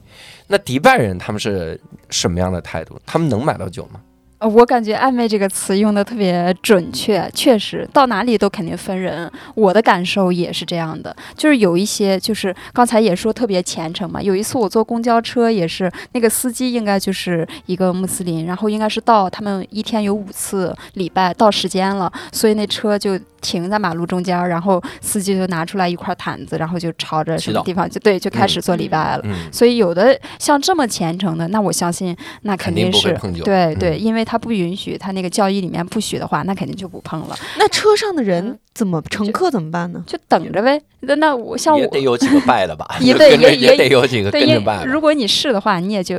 那迪拜人他们是什么样的态度？他们能买到酒吗？呃我感觉“暧昧”这个词用的特别准确，确实到哪里都肯定分人。我的感受也是这样的，就是有一些，就是刚才也说特别虔诚嘛。有一次我坐公交车，也是那个司机应该就是一个穆斯林，然后应该是到他们一天有五次礼拜到时间了，所以那车就停在马路中间儿，然后司机就拿出来一块毯子，然后就朝着什么地方就对就开始做礼拜了。嗯，所以有的像这么虔诚的，那我相信那肯肯定定是对对，因为他不允许，他那个教义里面不许的话，那肯定就不碰了，那车上的人嗯怎么？乘客怎么办呢？就等着呗。那那我像我也得有几个 (laughs) 拜的吧？(laughs) 也对跟着也 (laughs) 也也得有几个跟着拜吧。如果你是的话，你也就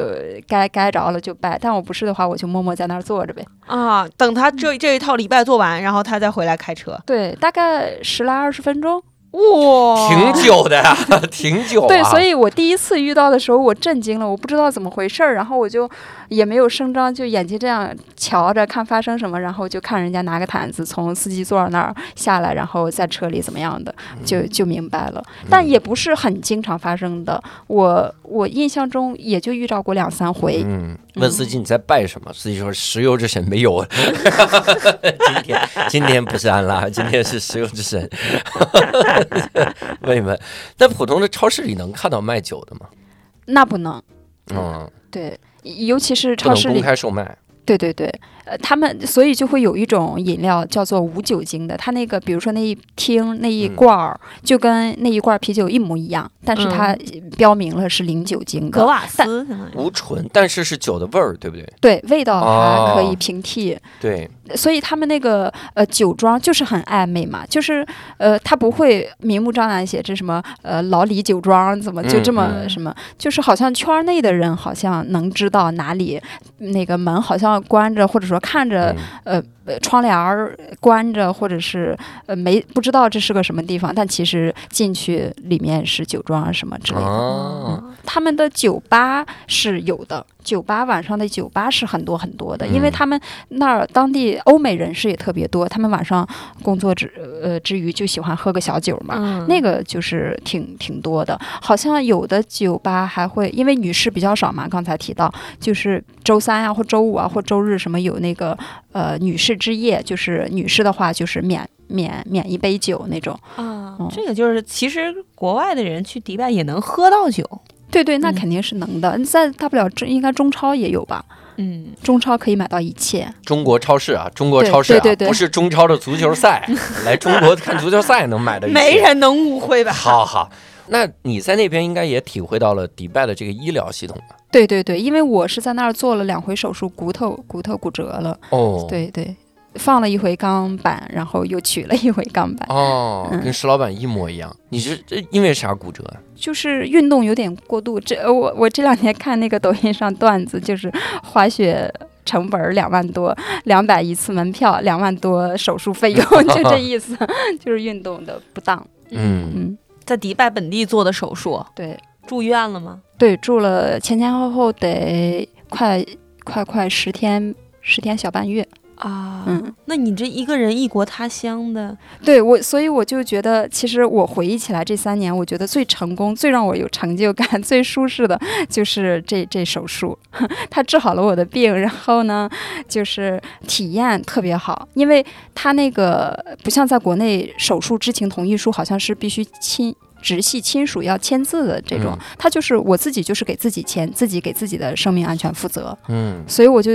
该该着了就拜；但我不是的话，我就默默在那儿坐着呗。啊，等他这这一套礼拜做完，然后他再回来开车。对，大概十来二十分钟。哇，挺久的呀，挺久啊。对，所以我第一次遇到的时候，我震惊了，我不知道怎么回事儿，然后我就也没有声张，就眼睛这样瞧着看发生什么，然后就看人家拿个毯子从司机座那儿下来，然后在车里怎么样的，就就明白了。但也不是很经常发生的，我我印象中也就遇到过两三回。嗯，问司机你在拜什么？司机说石油之神没有。(laughs) 今天今天不是安拉，今天是石油之神。问一问，在普通的超市里能看到卖酒的吗？那不能，嗯，对，尤其是超市里，开售卖。对对对，呃，他们所以就会有一种饮料叫做无酒精的，它那个比如说那一听那一嗯罐儿，就跟那一罐儿啤酒一模一样，但是它标明了是零酒精的，格瓦斯相当于无醇，但是是酒的味儿，对不对？对，味道它可哦以平替。对，所以他们那个呃酒庄就是很暧昧嘛，就是呃他不会明目张胆写这什么呃老李酒庄怎么就这么嗯什么，就是好像圈内的人好像能知道哪里那个门好像关着，或者说看着嗯。呃窗帘儿关着，或者是呃没不知道这是个什么地方，但其实进去里面是酒庄啊什么之类的。哦，他们的酒吧是有的，酒吧晚上的酒吧是很多很多的，因为嗯他们那儿当地欧美人士也特别多，他们晚上工作之呃之余就喜欢喝个小酒嘛。嗯那个就是挺挺多的，好像有的酒吧还会，因为女士比较少嘛，刚才提到，就是周三啊或周五啊或周日什么有那个呃女士之夜，就是女士的话就是免免免一杯酒那种。啊嗯，这个就是其实国外的人去迪拜也能喝到酒，对对，那嗯肯定是能的。在大不了中应该中超也有吧？嗯，中超可以买到一切。中国超市啊，中国超市啊，对对对不是中超的足球赛，(laughs) 来中国看足球赛能买的没人能误会吧？(laughs) 好好，那你在那边应该也体会到了迪拜的这个医疗系统吧？对对对，因为我是在那儿做了两回手术，骨头骨头骨折了。哦，，对对，放了一回钢板，然后又取了一回钢板，哦，嗯跟石老板一模一样。你是这因为啥骨折啊？就是运动有点过度。这呃我我这两天看那个抖音上段子，就是滑雪。成本两万多，两百一次门票，两万多手术费用，(laughs) 就这意思，就是运动的不当。嗯，嗯，在迪拜本地做的手术，对住院了吗？对，住了前前后后得快快快十天，十天小半月。啊嗯，那你这一个人异国他乡的，对我，所以我就觉得，其实我回忆起来这三年，我觉得最成功、最让我有成就感、(laughs) 最舒适的就是这这手术，(laughs) 他治好了我的病，然后呢，就是体验特别好，因为他那个不像在国内手术知情同意书好像是必须亲。直系亲属要签字的这种，嗯。它就是我自己，就是给自己签，自己给自己的生命安全负责。嗯。所以我就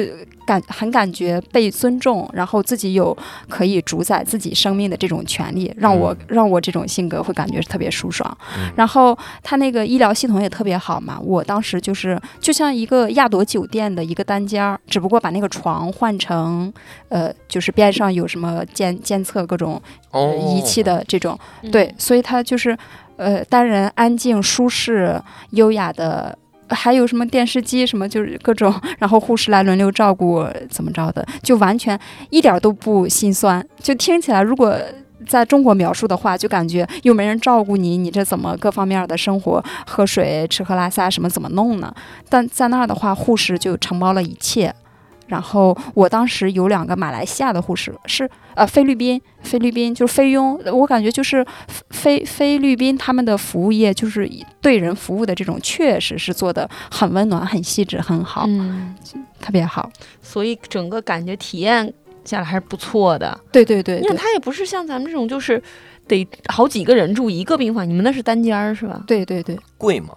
感很感觉被尊重，然后自己有可以主宰自己生命的这种权利，让我、嗯让我这种性格会感觉特别舒爽。嗯然后他那个医疗系统也特别好嘛，我当时就是就像一个亚朵酒店的一个单间儿，只不过把那个床换成呃，就是边上有什么监监测各种仪器的这种，嗯对，所以它就是呃单人安静、舒适、优雅的。还有什么电视机什么，就是各种，(laughs) 然后护士来轮流照顾，怎么着的，就完全一点都不心酸。就听起来，如果在中国描述的话，就感觉又没人照顾你，你这怎么各方面的生活、喝水、吃喝拉撒什么怎么弄呢？但在那儿的话，护士就承包了一切。然后我当时有两个马来西亚的护士，是呃菲律宾，菲律宾就是菲佣，我感觉就是菲菲律宾他们的服务业就是对人服务的这种，确实是做的很温暖、很细致、很好，嗯，特别好。所以整个感觉体验下来还是不错的。对对对对因为它也不是像咱们这种，就是得好几个人住一个病房，你们那是单间儿是吧？对对对，贵吗？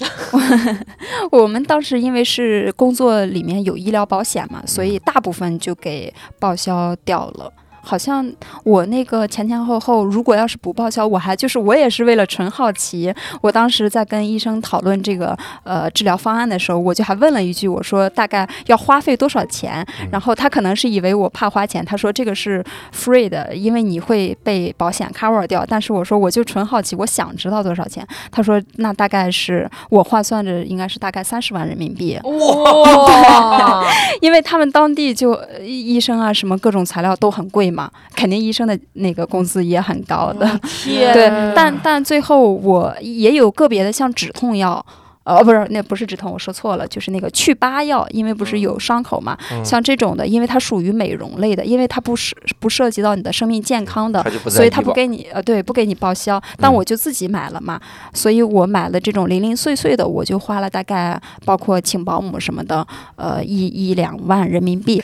(laughs) 我们当时因为是工作里面有医疗保险嘛，所以大部分就给报销掉了。好像我那个前前后后，如果要是不报销，我还就是我也是为了纯好奇。我当时在跟医生讨论这个呃治疗方案的时候，我就还问了一句，我说大概要花费多少钱？然后他可能是以为我怕花钱，他说这个是 free 的，因为你会被保险 cover 掉。但是我说我就纯好奇，我想知道多少钱。他说那大概是我换算着应该是大概三十万人民币，哇，(laughs) 因为他们当地就呃医生啊什么各种材料都很贵嘛，肯定医生的那个工资也很高的。(laughs) 天，对，但但最后我也有个别的像止痛药。呃，不是，那不是止痛，我说错了，就是那个去疤药，因为不是有伤口嘛，嗯像这种的，因为它属于美容类的，因为它不是不涉及到你的生命健康的所以它不给你呃，对，不给你报销。但嗯我就自己买了嘛，所以我买了这种零零碎碎的，我就花了大概包括请保姆什么的，呃，一一两万人民币。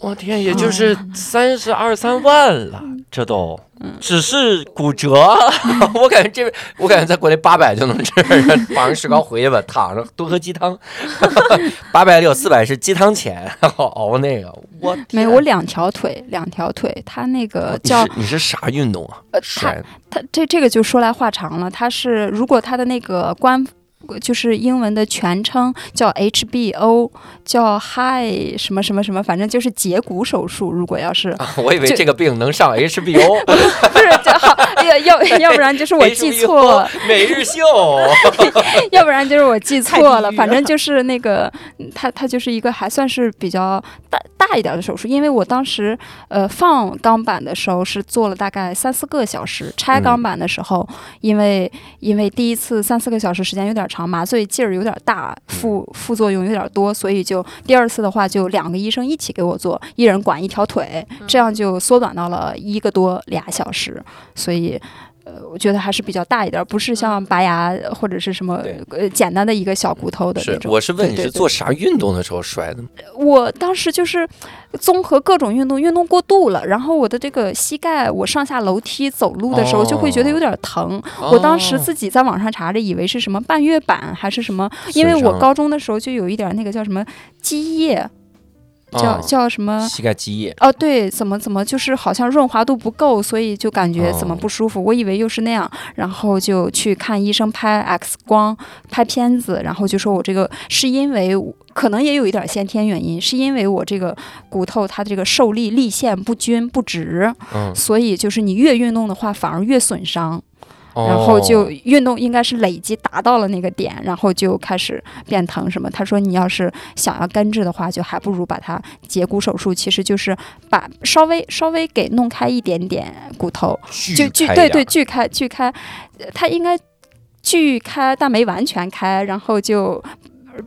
我天，也就是三十二三万了，这都只是骨折。(laughs) 我感觉这，我感觉在国内八百就能治，绑上石膏回去吧，(laughs) 躺着多喝鸡汤。(laughs) 八百里有四百是鸡汤钱，然后熬那个。我没有，我两条腿，两条腿，他那个叫你是啥运动啊？呃，他他这这个就说来话长了。他是如果他的那个官。就是英文的全称叫 HBO，叫 High 什么什么什么，反正就是截骨手术。如果要是，我以为这个病能上 (laughs) HBO，不是，好，要要要不然就是我记错了。每日秀，要不然就是我记错了。(laughs) 反正就是那个，它它就是一个还算是比较大大一点的手术。因为我当时呃放钢板的时候是做了大概三四个小时，拆钢板的时候，因为因为第一次三四个小时时间有点。长麻醉劲儿有点大，副副作用有点多，所以就第二次的话，就两个医生一起给我做，一人管一条腿，这样就缩短到了一个多俩小时，所以。呃，我觉得还是比较大一点，不是像拔牙或者是什么呃简单的一个小骨头的那种。我是问你是做啥运动的时候摔的吗？我当时就是综合各种运动，运动过度了，然后我的这个膝盖，我上下楼梯走路的时候就会觉得有点疼。我当时自己在网上查着，以为是什么半月板还是什么，因为我高中的时候就有一点那个叫什么积液。叫叫什么？膝盖积液哦，对，怎么怎么就是好像润滑度不够，所以就感觉怎么不舒服。我以为又是那样，然后就去看医生，拍 X 光，拍片子，然后就说我这个是因为可能也有一点先天原因，是因为我这个骨头它这个受力力线不均不直，所以就是你越运动的话，反而越损伤。然后就运动应该是累积达到了那个点，然后就开始变疼什么。他说你要是想要根治的话，就还不如把它截骨手术，其实就是把稍微稍微给弄开一点点骨头，就锯对对锯开锯开，它应该锯开但没完全开，然后就。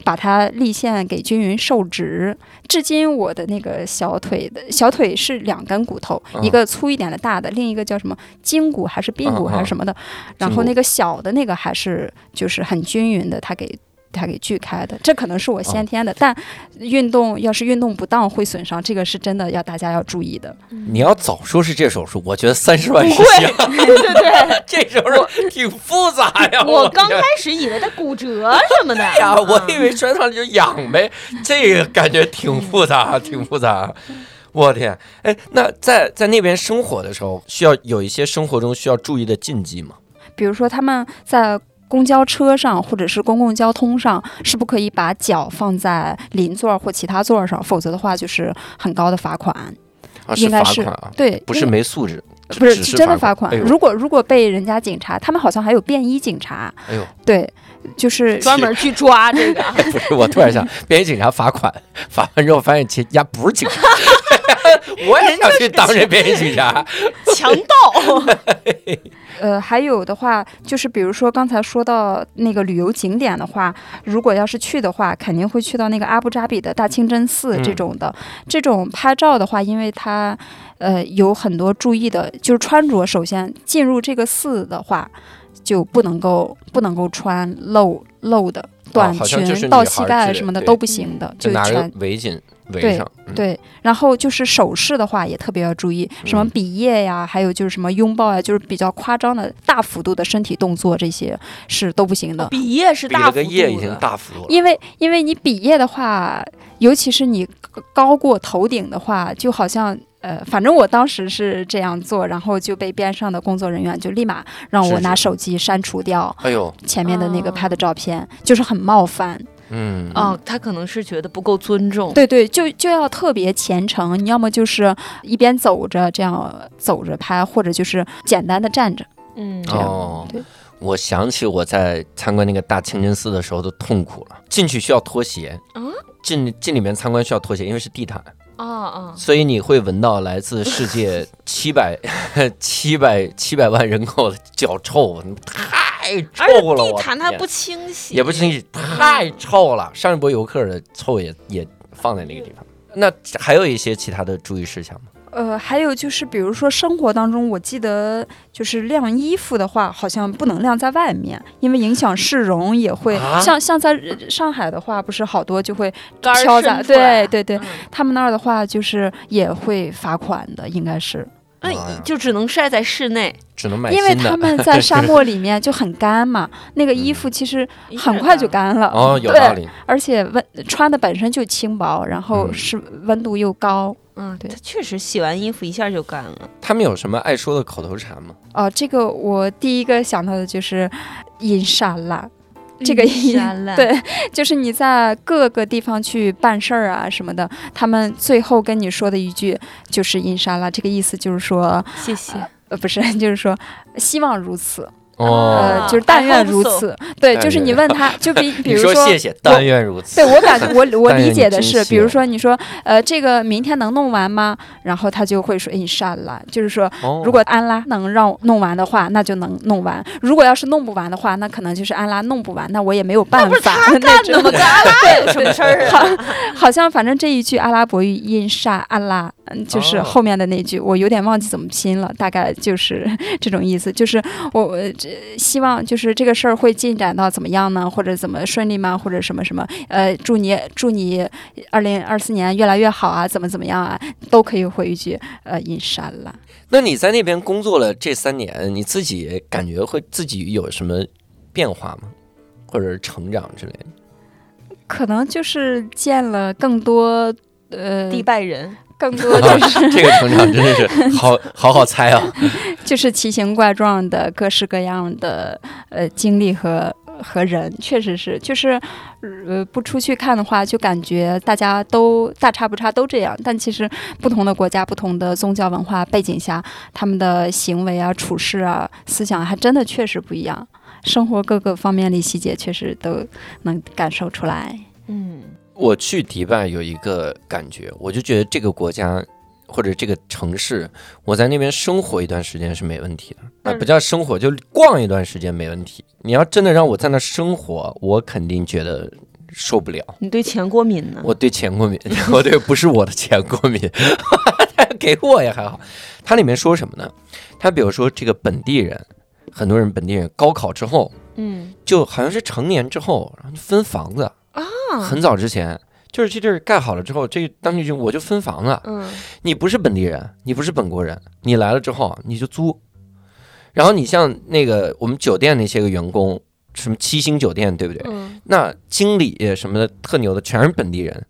把它立线给均匀受直，至今我的那个小腿的小腿是两根骨头，一个粗一点的大的，另一个叫什么胫骨还是髌骨还是什么的，然后那个小的那个还是就是很均匀的，它给。它给锯开的，这可能是我先天的，但运动要是运动不当会损伤，这个是真的要大家要注意的。你要早说是这手术，我觉得三十万是行。对对对，(laughs) 这手术挺复杂呀。我刚开始以为他骨折什么的呀，我以为摔上就痒呗，(laughs) 这个感觉挺复杂，挺复杂。我天，哎，那在在那边生活的时候，需要有一些生活中需要注意的禁忌吗？比如说他们在。公交车上或者是公共交通上，是不可以把脚放在邻座或其他座上，否则的话就是很高的罚款。应该是对，不是没素质，不是是真的罚款。如果如果被人家警察，他们好像还有便衣警察。哎呦，对，就是专门去抓这个。(laughs) 不是，我突然想，便衣警察罚款，罚完之后发现其家不是警察。(laughs) 我也想去当这便衣警察，强盗。(laughs) 呃，还有的话，就是比如说刚才说到那个旅游景点的话，如果要是去的话，肯定会去到那个阿布扎比的大清真寺这种的。这种拍照的话，因为它呃有很多注意的，就是穿着。首先进入这个寺的话，就不能够不能够穿露露的短裙到膝盖什么的都不行的，就全围巾。对对，然后就是手势的话也特别要注意，什么比耶呀，还有就是什么拥抱呀，就是比较夸张的大幅度的身体动作，这些是都不行的。比耶是大幅度耶已经大幅度了，因为因为你比耶的话，尤其是你高过头顶的话，就好像呃，反正我当时是这样做，然后就被边上的工作人员就立马让我拿手机删除掉，哎呦，前面的那个拍的照片，就是很冒犯。嗯哦，他可能是觉得不够尊重。对对，就就要特别虔诚，你要么就是一边走着这样走着拍，或者就是简单的站着。嗯，哦，我想起我在参观那个大清真寺的时候的痛苦了。进去需要脱鞋，嗯，进进里面参观需要脱鞋，因为是地毯。哦哦！所以你会闻到来自世界七百 (laughs) 七百七百万人口的脚臭，太 (laughs) 臭了！地毯它不清洗，也不清洗，太臭了。上一波游客的臭也也放在那个地方。那还有一些其他的注意事项吗？呃，还有就是，比如说生活当中，我记得就是晾衣服的话，好像不能晾在外面，因为影响市容，也会、啊像像在呃上海的话，不是好多就会杆儿飘在，伸出来对对对，嗯他们那儿的话就是也会罚款的，应该是，那就只能晒在室内，只能买因为他们 (laughs) 在沙漠里面就很干嘛，那个衣服其实很快就干了，哦，有对道理。而且温穿的本身就轻薄，然后嗯是温度又高。嗯，对它确实洗完衣服一下就干了。他们有什么爱说的口头禅吗？哦，这个我第一个想到的就是 (laughs) 阴沙拉，这个阴沙拉对，就是你在各个地方去办事儿啊什么的，他们最后跟你说的一句就是音沙拉，这个意思就是说，谢谢。呃，不是，就是说希望如此，哦，呃，就是但愿如此。对，就是你问他，就比 (laughs) 比如说谢谢，但愿如此。对我感觉我我理解的是，比如说你说呃这个明天能弄完吗？然后他就会说印沙拉，就是说哦如果安拉能让弄完的话，那就能弄完；如果要是弄不完的话，那可能就是安拉弄不完，那我也没有办法。(laughs) 那种干的吗？跟安拉有什么事儿啊？好像反正这一句阿拉伯语印沙安拉，嗯，就是哦后面的那句，我有点忘记怎么拼了，大概就是 (laughs) 这种意思。就是我我这希望就是这个事儿会进展到怎么样呢？或者怎么顺利吗？或者什么什么？呃，祝你祝你二零二四年越来越好啊，怎么怎么样啊，都可以回一句呃印山了。那你在那边工作了这三年，你自己感觉会自己有什么变化吗？或者是成长之类的？可能就是见了更多呃迪拜人，更多 (laughs) 就是 (laughs) 这个成长真的是 (laughs) 好好好猜啊！就是奇形怪状的各式各样的呃经历和和人，确实是，就是呃不出去看的话，就感觉大家都大差不差都这样，但其实不同的国家、不同的宗教文化背景下，他们的行为啊、处事啊、思想还真的确实不一样。生活各个方面的细节，确实都能感受出来。嗯，我去迪拜有一个感觉，我就觉得这个国家或者这个城市，我在那边生活一段时间是没问题的。啊，嗯不叫生活，就逛一段时间没问题。你要真的让我在那生活，我肯定觉得受不了。你对钱过敏呢？我对钱过敏，(laughs) 我对不是我的钱过敏，他给我也还好。它里面说什么呢？它比如说这个本地人，很多人本地人高考之后，嗯就好像是成年之后，然后就分房子，啊，很早之前。就是这地儿盖好了之后，这当地就我就分房了。嗯你不是本地人，你不是本国人，你来了之后你就租。然后你像那个我们酒店那些个员工，什么七星酒店，对不对？嗯那经理什么的特牛的全是本地人，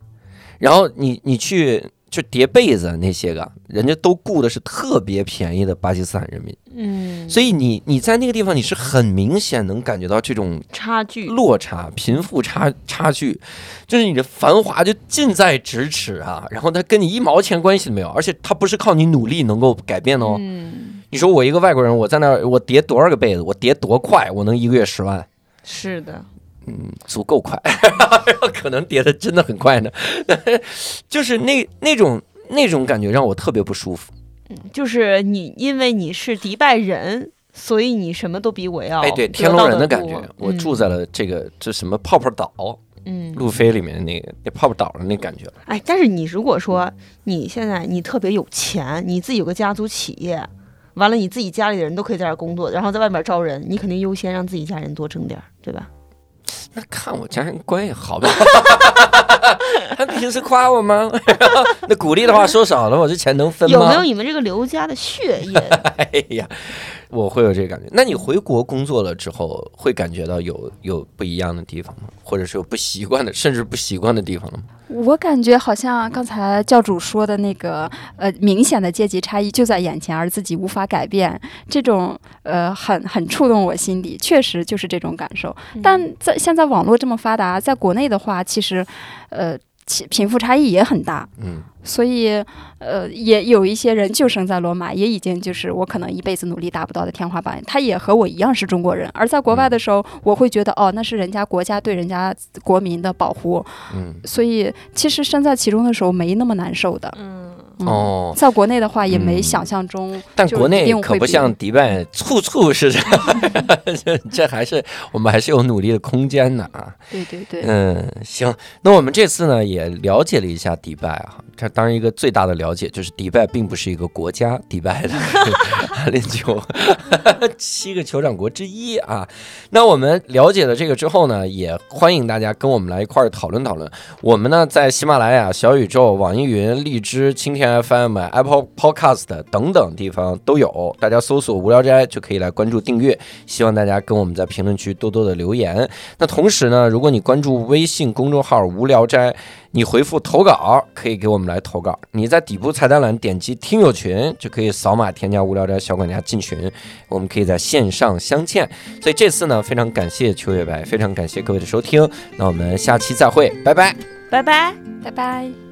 然后你你去就叠被子那些个，人家都雇的是特别便宜的巴基斯坦人民，嗯，所以你你在那个地方你是很明显能感觉到这种差距，落差、贫富差差距，就是你的繁华就近在咫尺啊，然后它跟你一毛钱关系都没有，而且它不是靠你努力能够改变的哦。嗯，你说我一个外国人，我在那儿我叠多少个被子，我叠多快，我能一个月十万。是的，嗯，足够快，(laughs) 可能叠的真的很快呢。(laughs) 就是那那种那种感觉让我特别不舒服。嗯就是你，因为你是迪拜人，所以你什么都比我要哎，对，天龙人的感觉，我住，在了这个这什么泡泡岛，嗯，嗯路飞里面那个那泡泡岛上那感觉了。哎，但是你如果说你现在你特别有钱，你自己有个家族企业，完了你自己家里的人都可以在这工作，然后在外面招人，你肯定优先让自己家人多挣点儿，对吧？那看我家人关系好呗。(laughs) 他平时夸我吗？(laughs) 那鼓励的话说少了，我这钱能分吗？有没有你们这个刘家的血液？(laughs) 哎呀，我会有这个感觉。那你回国工作了之后，会感觉到有有不一样的地方吗？或者是有不习惯的，甚至不习惯的地方了吗？我感觉好像刚才教主说的那个呃明显的阶级差异就在眼前，而自己无法改变，这种呃很很触动我心底，确实就是这种感受。但在现在网络这么发达，在国内的话，其实呃其贫富差异也很大，嗯，所以呃也有一些人就生在罗马，也已经就是我可能一辈子努力达不到的天花板，他也和我一样是中国人。而在国外的时候，我会觉得哦，那是人家国家对人家国民的保护，嗯，所以其实身在其中的时候没那么难受的。嗯，嗯哦，在国内的话，也没嗯想象中，就但国内可不像迪拜，处处是这，这 (laughs) 这还是我们还是有努力的空间的啊。对对对，嗯，行，那我们这次呢也了解了一下迪拜啊，这当然一个最大的了解就是迪拜并不是一个国家，迪拜的阿联酋 (laughs) 七个酋长国之一啊。那我们了解了这个之后呢，也欢迎大家跟我们来一块儿讨论讨论。我们呢在喜马拉雅、小宇宙、网易云、荔枝、蜻蜓 FM、Apple Podcast 等等地方都有，大家搜索“无聊斋”就可以来关注订阅。希望大家跟我们在评论区多多的留言。那同时呢，如果你关注微信公众号“无聊斋”，你回复投稿可以给我们来投稿。你在底部菜单栏点击听友群，就可以扫码添加无聊斋小管家进群，我们可以在线上相见。所以这次呢，非常感谢秋月白，非常感谢各位的收听。那我们下期再会，拜拜。拜拜。拜拜。